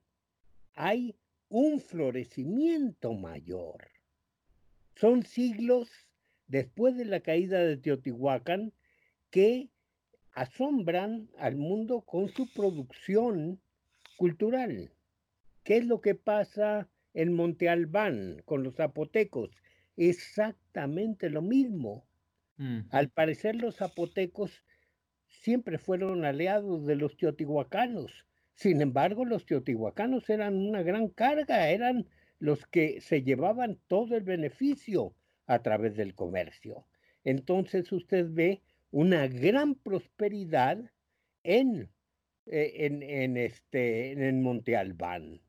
hay un florecimiento mayor. Son siglos después de la caída de Teotihuacán que asombran al mundo con su producción cultural. ¿Qué es lo que pasa en Monte Albán con los zapotecos? Exactamente lo mismo. Mm. Al parecer los zapotecos siempre fueron aliados de los teotihuacanos. Sin embargo, los teotihuacanos eran una gran carga, eran los que se llevaban todo el beneficio a través del comercio. Entonces usted ve una gran prosperidad en, eh, en, en, este, en Monte Albán.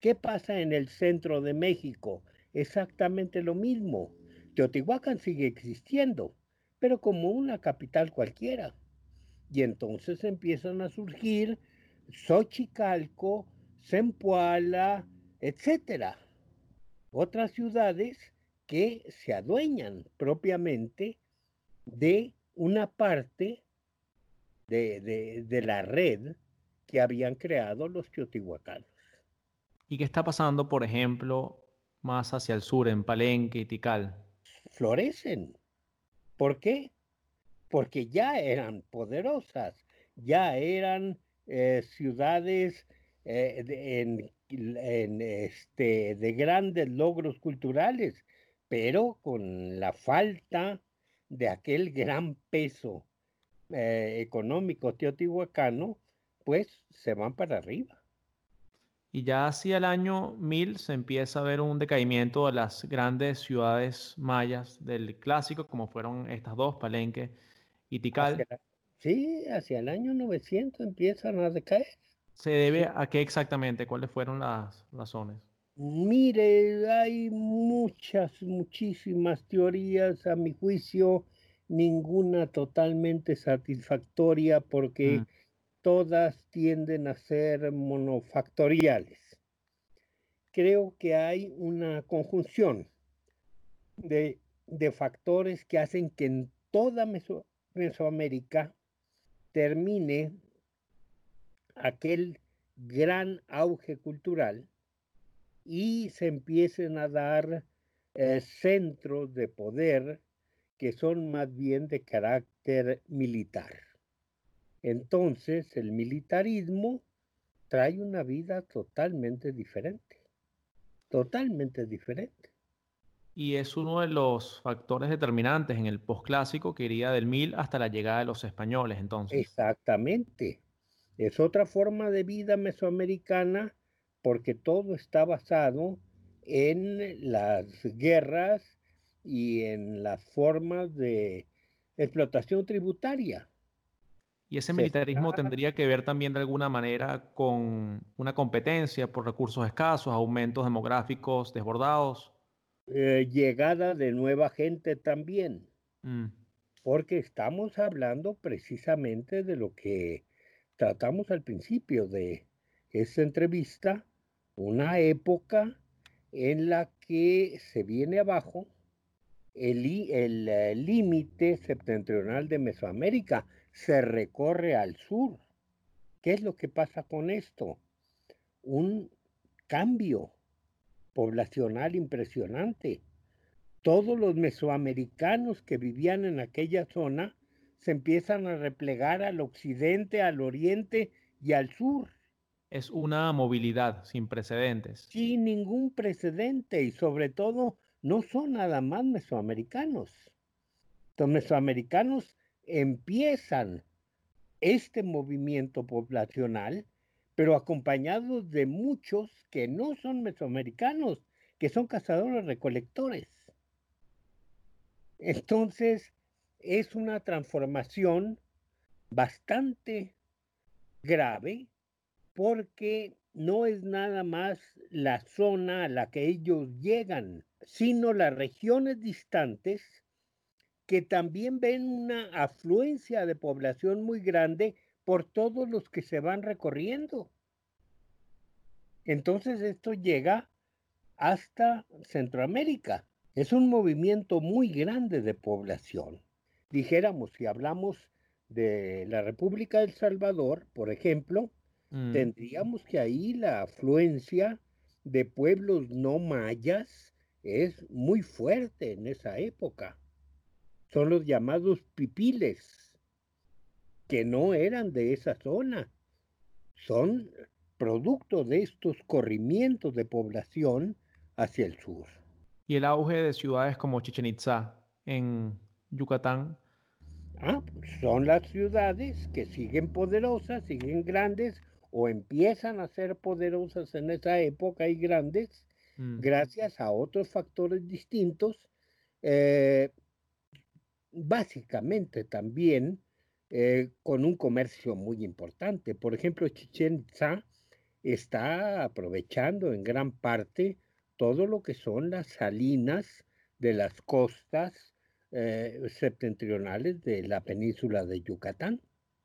¿Qué pasa en el centro de México? Exactamente lo mismo. Teotihuacán sigue existiendo, pero como una capital cualquiera. Y entonces empiezan a surgir Xochicalco, Zempoala, etcétera. Otras ciudades que se adueñan propiamente de una parte de, la red que habían creado los teotihuacanos. ¿Y qué está pasando, por ejemplo, más hacia el sur, en Palenque y Tikal? Florecen. ¿Por qué? Porque ya eran poderosas, ya eran eh, ciudades eh, este, de grandes logros culturales, pero con la falta de aquel gran peso eh, económico teotihuacano, pues se van para arriba. Y ya hacia el año 1000 se empieza a ver un decaimiento de las grandes ciudades mayas del clásico, como fueron estas dos, Palenque y Tikal. sí, hacia el año 900 empiezan a decaer. ¿Se debe a qué exactamente? ¿Cuáles fueron las razones? Mire, hay muchas, muchísimas teorías, a mi juicio, ninguna totalmente satisfactoria porque mm. Todas tienden a ser monofactoriales. Creo que hay una conjunción de, factores que hacen que en toda Mesoamérica termine aquel gran auge cultural y se empiecen a dar eh, centros de poder que son más bien de carácter militar. Entonces el militarismo trae una vida totalmente diferente, totalmente diferente. Y es uno de los factores determinantes en el posclásico que iría del mil hasta la llegada de los españoles, entonces. Exactamente. Es otra forma de vida mesoamericana porque todo está basado en las guerras y en las formas de explotación tributaria. Y ese militarismo tendría que ver también de alguna manera con una competencia por recursos escasos, aumentos demográficos desbordados. Eh, llegada de nueva gente también. Mm. Porque estamos hablando precisamente de lo que tratamos al principio de esta entrevista, una época en la que se viene abajo el eh, límite septentrional de Mesoamérica, se recorre al sur ¿Qué es lo que pasa con esto? Un cambio poblacional impresionante. Todos los mesoamericanos que vivían en aquella zona se empiezan a replegar al occidente, al oriente y al sur. Es una movilidad sin precedentes. Sin ningún precedente y sobre todo no son nada más mesoamericanos. Los mesoamericanos empiezan este movimiento poblacional, pero acompañados de muchos que no son mesoamericanos, que son cazadores recolectores. Entonces, es una transformación bastante grave porque no es nada más la zona a la que ellos llegan, sino las regiones distantes que también ven una afluencia de población muy grande por todos los que se van recorriendo. Entonces esto llega hasta Centroamérica. Es un movimiento muy grande de población. Dijéramos, si hablamos de la República del Salvador, por ejemplo, mm. tendríamos que ahí la afluencia de pueblos no mayas es muy fuerte en esa época son los llamados pipiles, que no eran de esa zona, son producto de estos corrimientos de población hacia el sur. Y el auge de ciudades como Chichen Itza en Yucatán. Ah, son las ciudades que siguen poderosas, siguen grandes o empiezan a ser poderosas en esa época y grandes mm. gracias a otros factores distintos eh, básicamente también eh, con un comercio muy importante. Por ejemplo, Chichen Itza está aprovechando en gran parte todo lo que son las salinas de las costas eh, septentrionales de la península de Yucatán.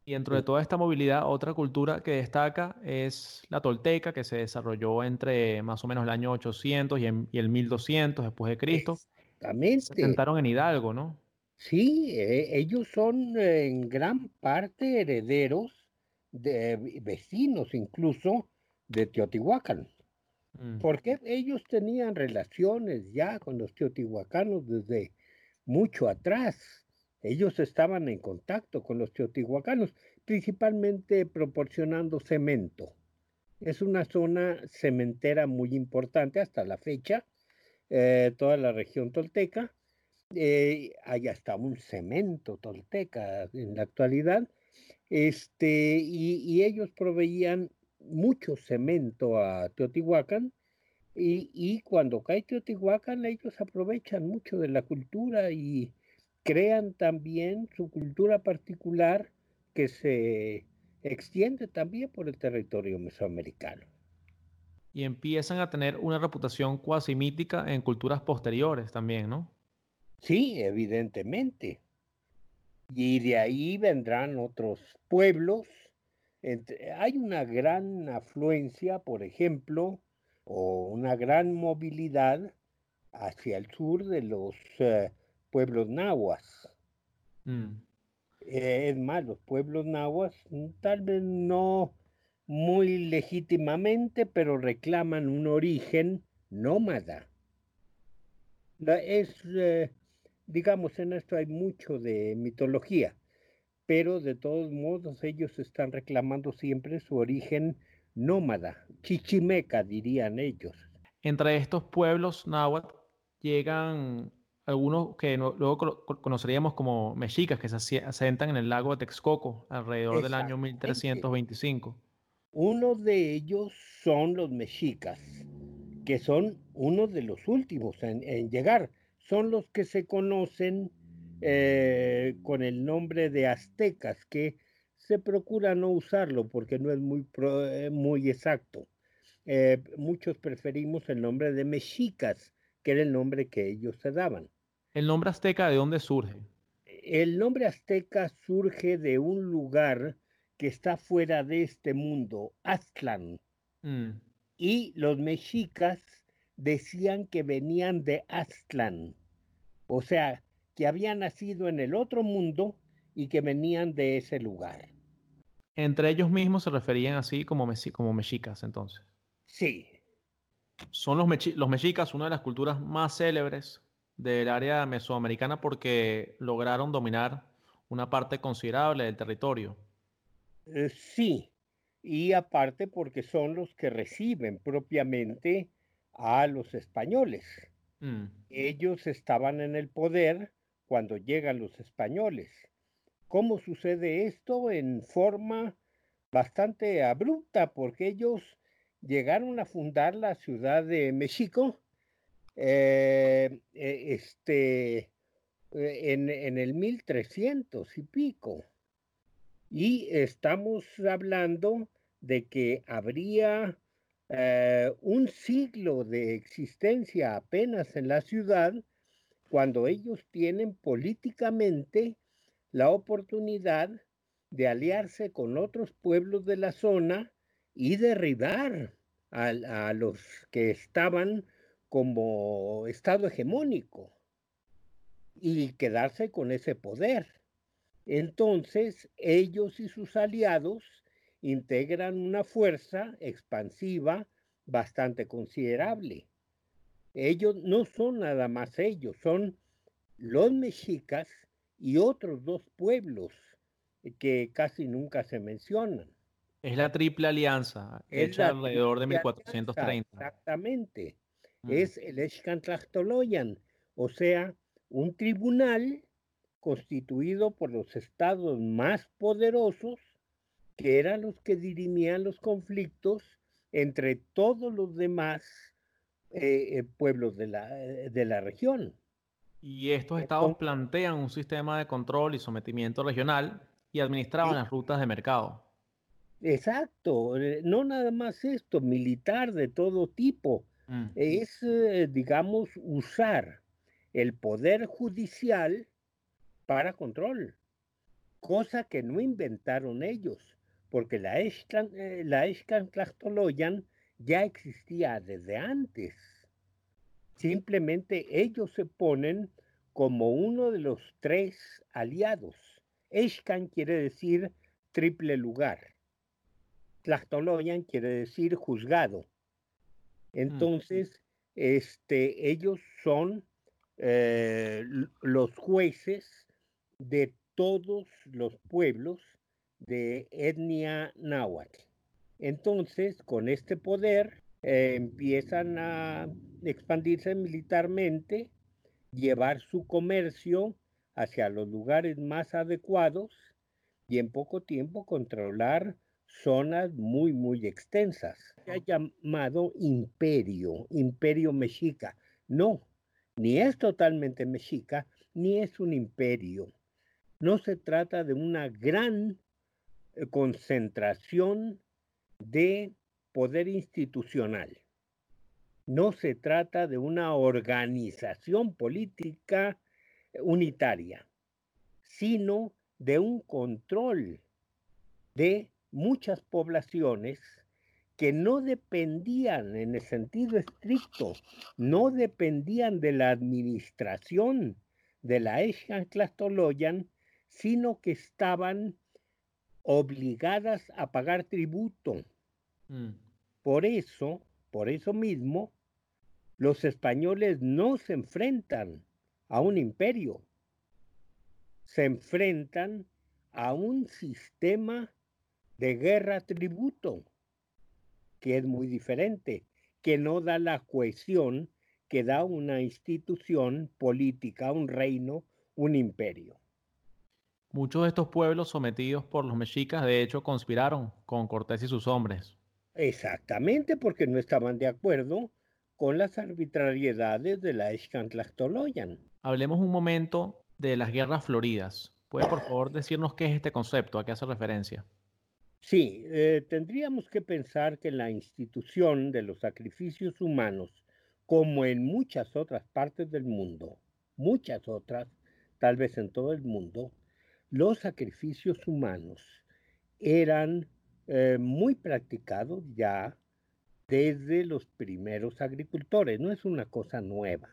Y dentro de toda esta movilidad, otra cultura que destaca es la tolteca, que se desarrolló entre más o menos el año 800 y, el 1200 después de Cristo. Exactamente. Se sentaron en Hidalgo, ¿no? Sí, eh, ellos son en gran parte herederos de vecinos incluso de Teotihuacán. Mm. Porque ellos tenían relaciones ya con los teotihuacanos desde mucho atrás. Ellos estaban en contacto con los teotihuacanos, principalmente proporcionando cemento. Es una zona cementera muy importante hasta la fecha, eh, toda la región tolteca eh, hay hasta un cemento tolteca en la actualidad, este, y, ellos proveían mucho cemento a Teotihuacán, y, y, cuando cae Teotihuacán ellos aprovechan mucho de la cultura y crean también su cultura particular que se extiende también por el territorio mesoamericano. Y empiezan a tener una reputación cuasi mítica en culturas posteriores también, ¿no? Sí, evidentemente. Y de ahí vendrán otros pueblos. hay una gran afluencia, por ejemplo, o una gran movilidad hacia el sur de los eh, pueblos nahuas. Mm. Eh, es más, los pueblos nahuas mm, tal vez no muy legítimamente, pero reclaman un origen nómada. Es eh, digamos, en esto hay mucho de mitología, pero de todos modos ellos están reclamando siempre su origen nómada, chichimeca dirían ellos. Entre estos pueblos náhuatl llegan algunos que luego conoceríamos como mexicas, que se asentan en el lago de Texcoco alrededor del año 1325. Uno de ellos son los mexicas, que son uno de los últimos en llegar son los que se conocen eh, con el nombre de aztecas, que se procura no usarlo porque no es muy, eh, muy exacto. Eh, muchos preferimos el nombre de mexicas, que era el nombre que ellos se daban. ¿El nombre azteca de dónde surge? El nombre azteca surge de un lugar que está fuera de este mundo, Aztlán. Mm. Y los mexicas decían que venían de Aztlán, o sea, que habían nacido en el otro mundo y que venían de ese lugar. Entre ellos mismos se referían así como, como mexicas entonces. Sí. Son los, los mexicas una de las culturas más célebres del área mesoamericana porque lograron dominar una parte considerable del territorio. Eh, sí, y aparte porque son los que reciben propiamente a los españoles. Mm. Ellos estaban en el poder cuando llegan los españoles. ¿Cómo sucede esto? En forma bastante abrupta, porque ellos llegaron a fundar la ciudad de México eh, eh, este, eh, en, en, el 1300 y pico. Y estamos hablando de que habría un siglo de existencia apenas en la ciudad cuando ellos tienen políticamente la oportunidad de aliarse con otros pueblos de la zona y derribar a, los que estaban como Estado hegemónico y quedarse con ese poder. Entonces, ellos y sus aliados integran una fuerza expansiva bastante considerable. Ellos no son nada más ellos, son los mexicas y otros dos pueblos que casi nunca se mencionan. Es la triple alianza, hecha alrededor de 1430. exactamente. Mm. Es el Escantlastoloyan, o sea, un tribunal constituido por los estados más poderosos, que eran los que dirimían los conflictos entre todos los demás eh, eh, pueblos de la, eh, de la región. Y estos estados plantean un sistema de control y sometimiento regional y administraban las rutas de mercado. Exacto, no nada más esto, militar de todo tipo. Mm. Es, digamos, usar el poder judicial para control, cosa que no inventaron ellos, porque la Escan, eh, la ya existía desde antes. Simplemente ellos se ponen como uno de los tres aliados. Escan quiere decir triple lugar. Tlastoloyan quiere decir juzgado. Entonces, este, ellos son eh, los jueces de todos los pueblos de etnia náhuatl. Entonces, con este poder, eh, empiezan a expandirse militarmente, llevar su comercio hacia los lugares más adecuados y en poco tiempo controlar zonas muy, muy extensas. Se ha llamado imperio, imperio mexica. No, ni es totalmente mexica, ni es un imperio. No se trata de una gran concentración de poder institucional. No se trata de una organización política unitaria, sino de un control de muchas poblaciones que no dependían en el sentido estricto, no dependían de la administración de la Clastoloyan, sino que estaban obligadas a pagar tributo Mm. Por eso, por eso mismo, los españoles no se enfrentan a un imperio, se enfrentan a un sistema de guerra tributo, que es muy diferente, que no da la cohesión que da una institución política, un reino, un imperio. Muchos de estos pueblos sometidos por los mexicas, de hecho, conspiraron con Cortés y sus hombres Exactamente, porque no estaban de acuerdo con las arbitrariedades de la Escantlastoloyan. Hablemos un momento de las guerras floridas. ¿Puede por favor decirnos qué es este concepto, a qué hace referencia? Sí, eh, tendríamos que pensar que la institución de los sacrificios humanos, como en muchas otras partes del mundo, muchas otras, tal vez en todo el mundo, los sacrificios humanos eran eh, muy practicado ya desde los primeros agricultores, no es una cosa nueva.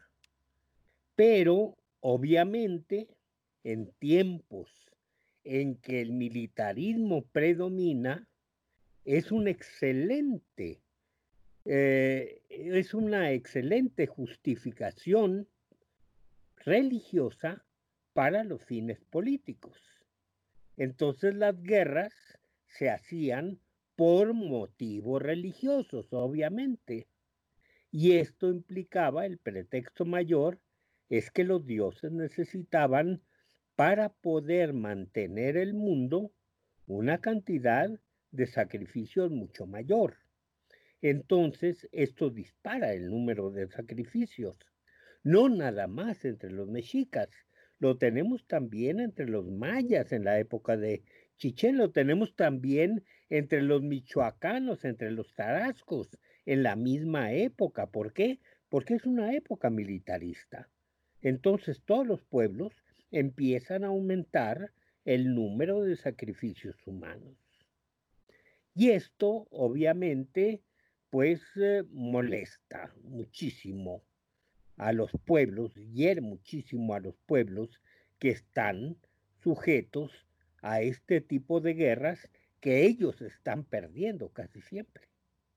Pero obviamente en tiempos en que el militarismo predomina es un excelente, eh, es una excelente justificación religiosa para los fines políticos. Entonces las guerras se hacían por motivos religiosos, obviamente. Y esto implicaba, el pretexto mayor, es que los dioses necesitaban para poder mantener el mundo una cantidad de sacrificios mucho mayor. Entonces, esto dispara el número de sacrificios. No nada más entre los mexicas, lo tenemos también entre los mayas en la época de Chichén, lo tenemos también entre los michoacanos, entre los tarascos, en la misma época. ¿Por qué? Porque es una época militarista. Entonces todos los pueblos empiezan a aumentar el número de sacrificios humanos. Y esto obviamente pues eh, molesta muchísimo a los pueblos, hiere muchísimo a los pueblos que están sujetos a este tipo de guerras que ellos están perdiendo casi siempre.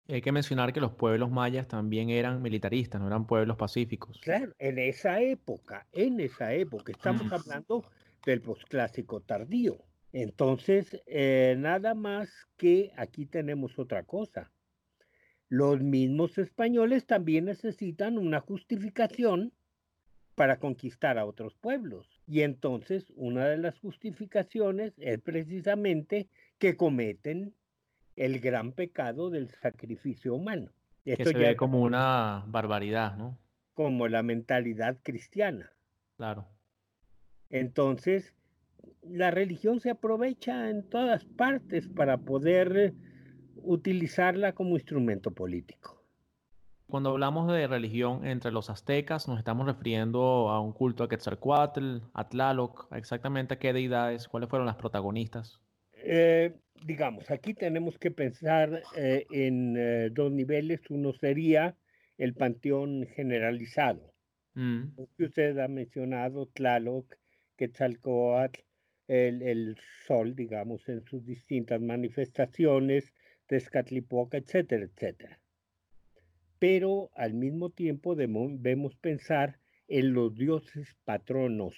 Hay que mencionar que los pueblos mayas también eran militaristas, no eran pueblos pacíficos. Claro, en esa época, en esa época, estamos hablando del posclásico tardío. Entonces, eh, nada más que aquí tenemos otra cosa. Los mismos españoles también necesitan una justificación para conquistar a otros pueblos. Y entonces una de las justificaciones es precisamente que cometen el gran pecado del sacrificio humano. Esto que se ya ve como una barbaridad, ¿no? Como la mentalidad cristiana. Claro. Entonces, la religión se aprovecha en todas partes para poder utilizarla como instrumento político. Cuando hablamos de religión entre los aztecas, nos estamos refiriendo a un culto a Quetzalcoatl, a Tlaloc, exactamente a qué deidades, cuáles fueron las protagonistas. Eh, digamos, aquí tenemos que pensar eh, en eh, dos niveles. Uno sería el panteón generalizado. Mm. Que usted ha mencionado, Tlaloc, Quetzalcoatl, el, el, sol, digamos, en sus distintas manifestaciones, Tezcatlipoca, etcétera, etcétera. Pero al mismo tiempo debemos pensar en los dioses patronos.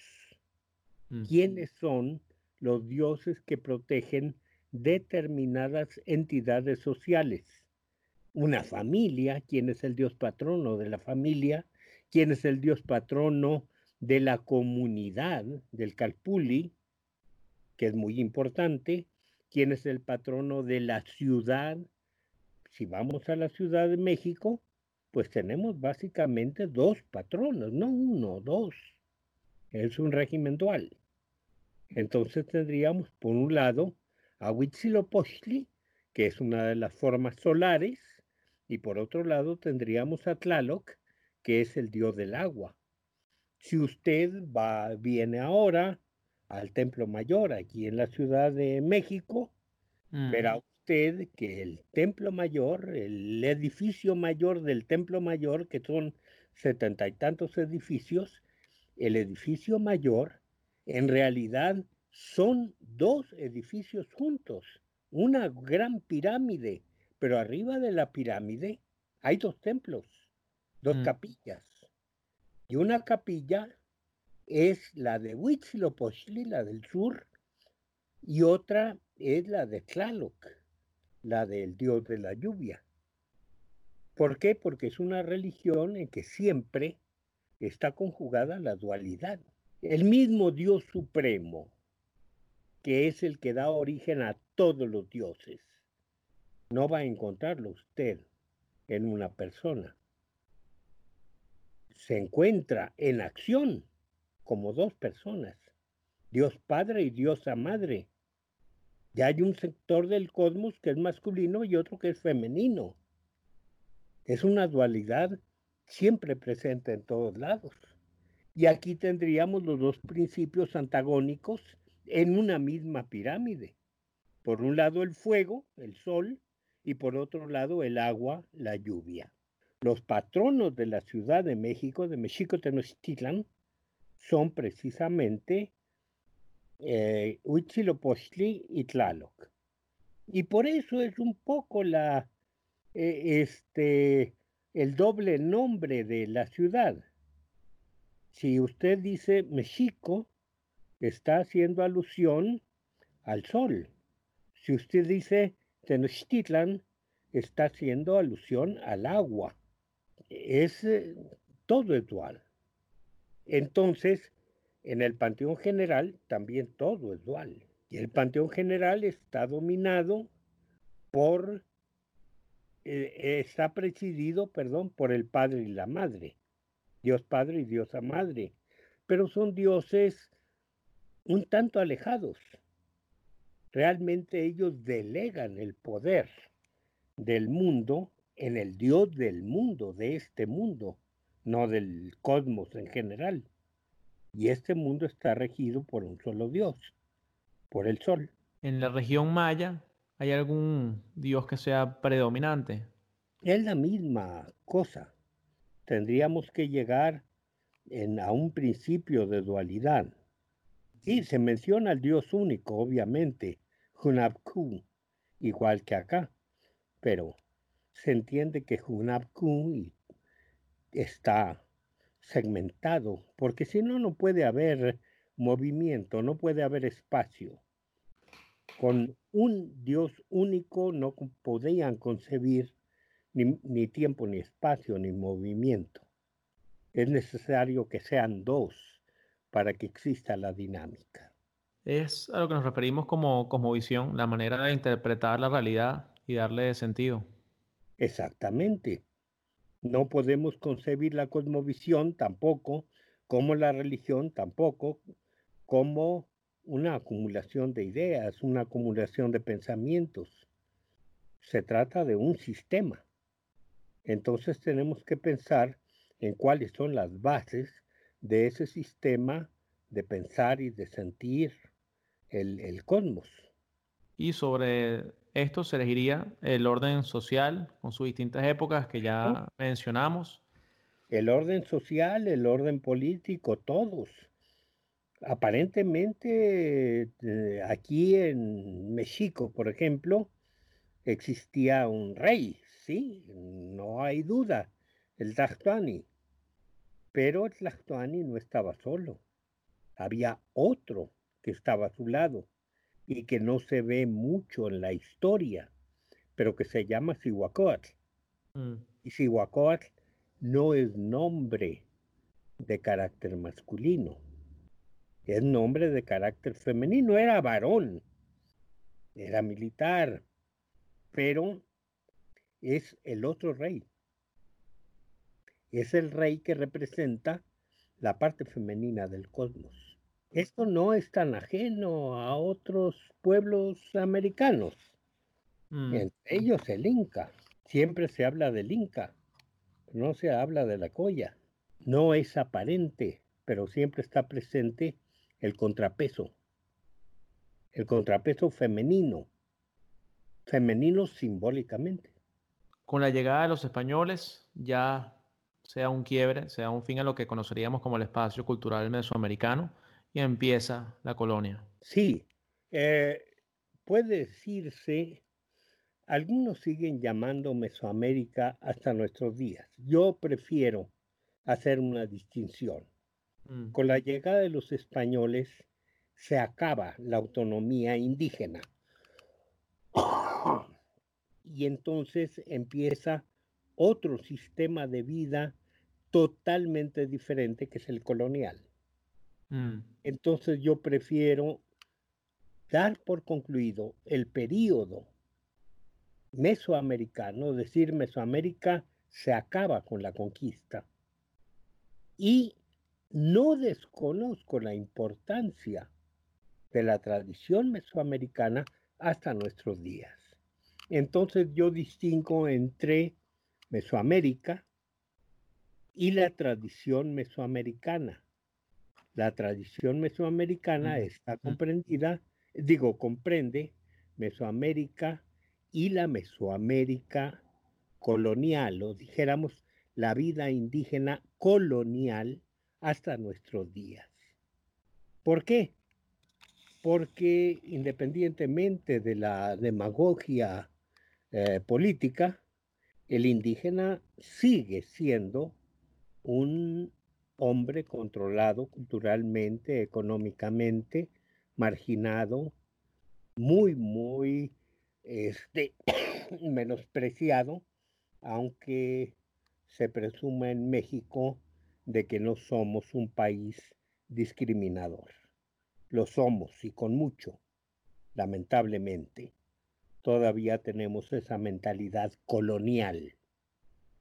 ¿Quiénes son los dioses que protegen determinadas entidades sociales? Una familia, ¿quién es el dios patrono de la familia? ¿Quién es el dios patrono de la comunidad del Calpuli? Que es muy importante quién es el patrono de la ciudad. Si vamos a la Ciudad de México, pues tenemos básicamente dos patronos, no uno, dos. Es un régimen dual. Entonces tendríamos, por un lado, a Huitzilopochtli, que es una de las formas solares, y por otro lado tendríamos a Tlaloc, que es el dios del agua. Si usted va, viene ahora al Templo Mayor aquí en la Ciudad de México, verá mm. usted que el Templo Mayor, el edificio mayor del Templo Mayor, que son setenta y tantos edificios, el edificio mayor en realidad son dos edificios juntos, una gran pirámide, pero arriba de la pirámide hay dos templos, dos mm. capillas. Y una capilla es la de Huitzilopochtli, la del sur, y otra es la de Tlaloc, la del dios de la lluvia. ¿Por qué? Porque es una religión en que siempre está conjugada la dualidad. El mismo Dios supremo, que es el que da origen a todos los dioses, no va a encontrarlo usted en una persona. Se encuentra en acción como dos personas, Dios Padre y Diosa Madre. Ya hay un sector del cosmos que es masculino y otro que es femenino. Es una dualidad siempre presente en todos lados. Y aquí tendríamos los dos principios antagónicos en una misma pirámide. Por un lado el fuego, el sol, y por otro lado el agua, la lluvia. Los patronos de la Ciudad de México, de México Tenochtitlan, son precisamente eh, Huitzilopochtli y Tlaloc. Y por eso es un poco la, eh, este, el doble nombre de la ciudad. Si usted dice México, está haciendo alusión al sol. Si usted dice Tenochtitlan, está haciendo alusión al agua. Es eh, todo dual. Entonces, en el Panteón General también todo es dual. Y el Panteón General está dominado por, eh, está presidido, perdón, por el Padre y la Madre. Dios Padre y Diosa Madre. Pero son dioses un tanto alejados. Realmente ellos delegan el poder del mundo en el Dios del mundo, de este mundo, no del cosmos en general. Y este mundo está regido por un solo Dios, por el Sol. En la región maya, ¿hay algún Dios que sea predominante? Es la misma cosa. Tendríamos que llegar a un principio de dualidad. Y se menciona al Dios único, obviamente, Hunabku, igual que acá, pero se entiende que Hunabku está segmentado, porque si no, no puede haber movimiento, no puede haber espacio. Con un Dios único no podían concebir ni, ni tiempo, ni espacio, ni movimiento. Es necesario que sean dos para que exista la dinámica. Es a lo que nos referimos como cosmovisión, la manera de interpretar la realidad y darle sentido. Exactamente. No podemos concebir la cosmovisión tampoco, como la religión tampoco, como una acumulación de ideas, una acumulación de pensamientos. Se trata de un sistema. Entonces tenemos que pensar en cuáles son las bases de ese sistema de pensar y de sentir el, el cosmos. Y sobre esto se elegiría el orden social con sus distintas épocas que ya mencionamos. El orden social, el orden político, todos. Aparentemente eh, aquí en México, por ejemplo, existía un rey, sí, no hay duda, el Tlactuani. Pero el Tlactuani no estaba solo, había otro que estaba a su lado y que no se ve mucho en la historia, pero que se llama Cihuacóatl. Mm. Y Cihuacóatl no es nombre de carácter masculino, es nombre de carácter femenino, era varón, era militar, pero es el otro rey. Es el rey que representa la parte femenina del cosmos. Esto no es tan ajeno a otros pueblos americanos. Mm. Entre ellos el Inca. Siempre se habla del Inca, no se habla de la Coya. No es aparente, pero siempre está presente el contrapeso. El contrapeso femenino. Femenino simbólicamente. Con la llegada de los españoles ya sea un quiebre, sea un fin a lo que conoceríamos como el espacio cultural mesoamericano y empieza la colonia. Sí, eh, puede decirse, algunos siguen llamando Mesoamérica hasta nuestros días. Yo prefiero hacer una distinción. Mm. Con la llegada de los españoles se acaba la autonomía indígena. y entonces empieza otro sistema de vida totalmente diferente que es el colonial. Mm. Entonces yo prefiero dar por concluido el periodo mesoamericano, decir Mesoamérica se acaba con la conquista. Y no desconozco la importancia de la tradición mesoamericana hasta nuestros días. Entonces yo distingo entre Mesoamérica y la tradición mesoamericana. La tradición mesoamericana está comprendida, digo, comprende Mesoamérica y la Mesoamérica colonial, o dijéramos la vida indígena colonial hasta nuestros días. ¿Por qué? porque independientemente de la demagogia eh, política, el indígena sigue siendo un hombre controlado culturalmente, económicamente, marginado, muy, muy este, menospreciado, aunque se presuma en México de que no somos un país discriminador. Lo somos y con mucho, lamentablemente. Todavía tenemos esa mentalidad colonial.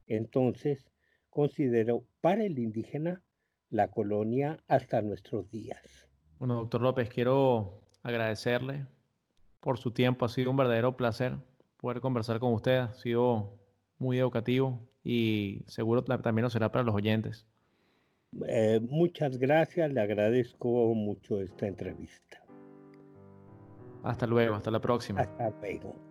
Entonces, considero para el indígena la colonia hasta nuestros días. Bueno, doctor López, quiero agradecerle por su tiempo. Ha sido un verdadero placer poder conversar con usted. Ha sido muy educativo y seguro también lo será para los oyentes. Eh, muchas gracias, le agradezco mucho esta entrevista. Hasta luego, hasta la próxima. Hasta luego.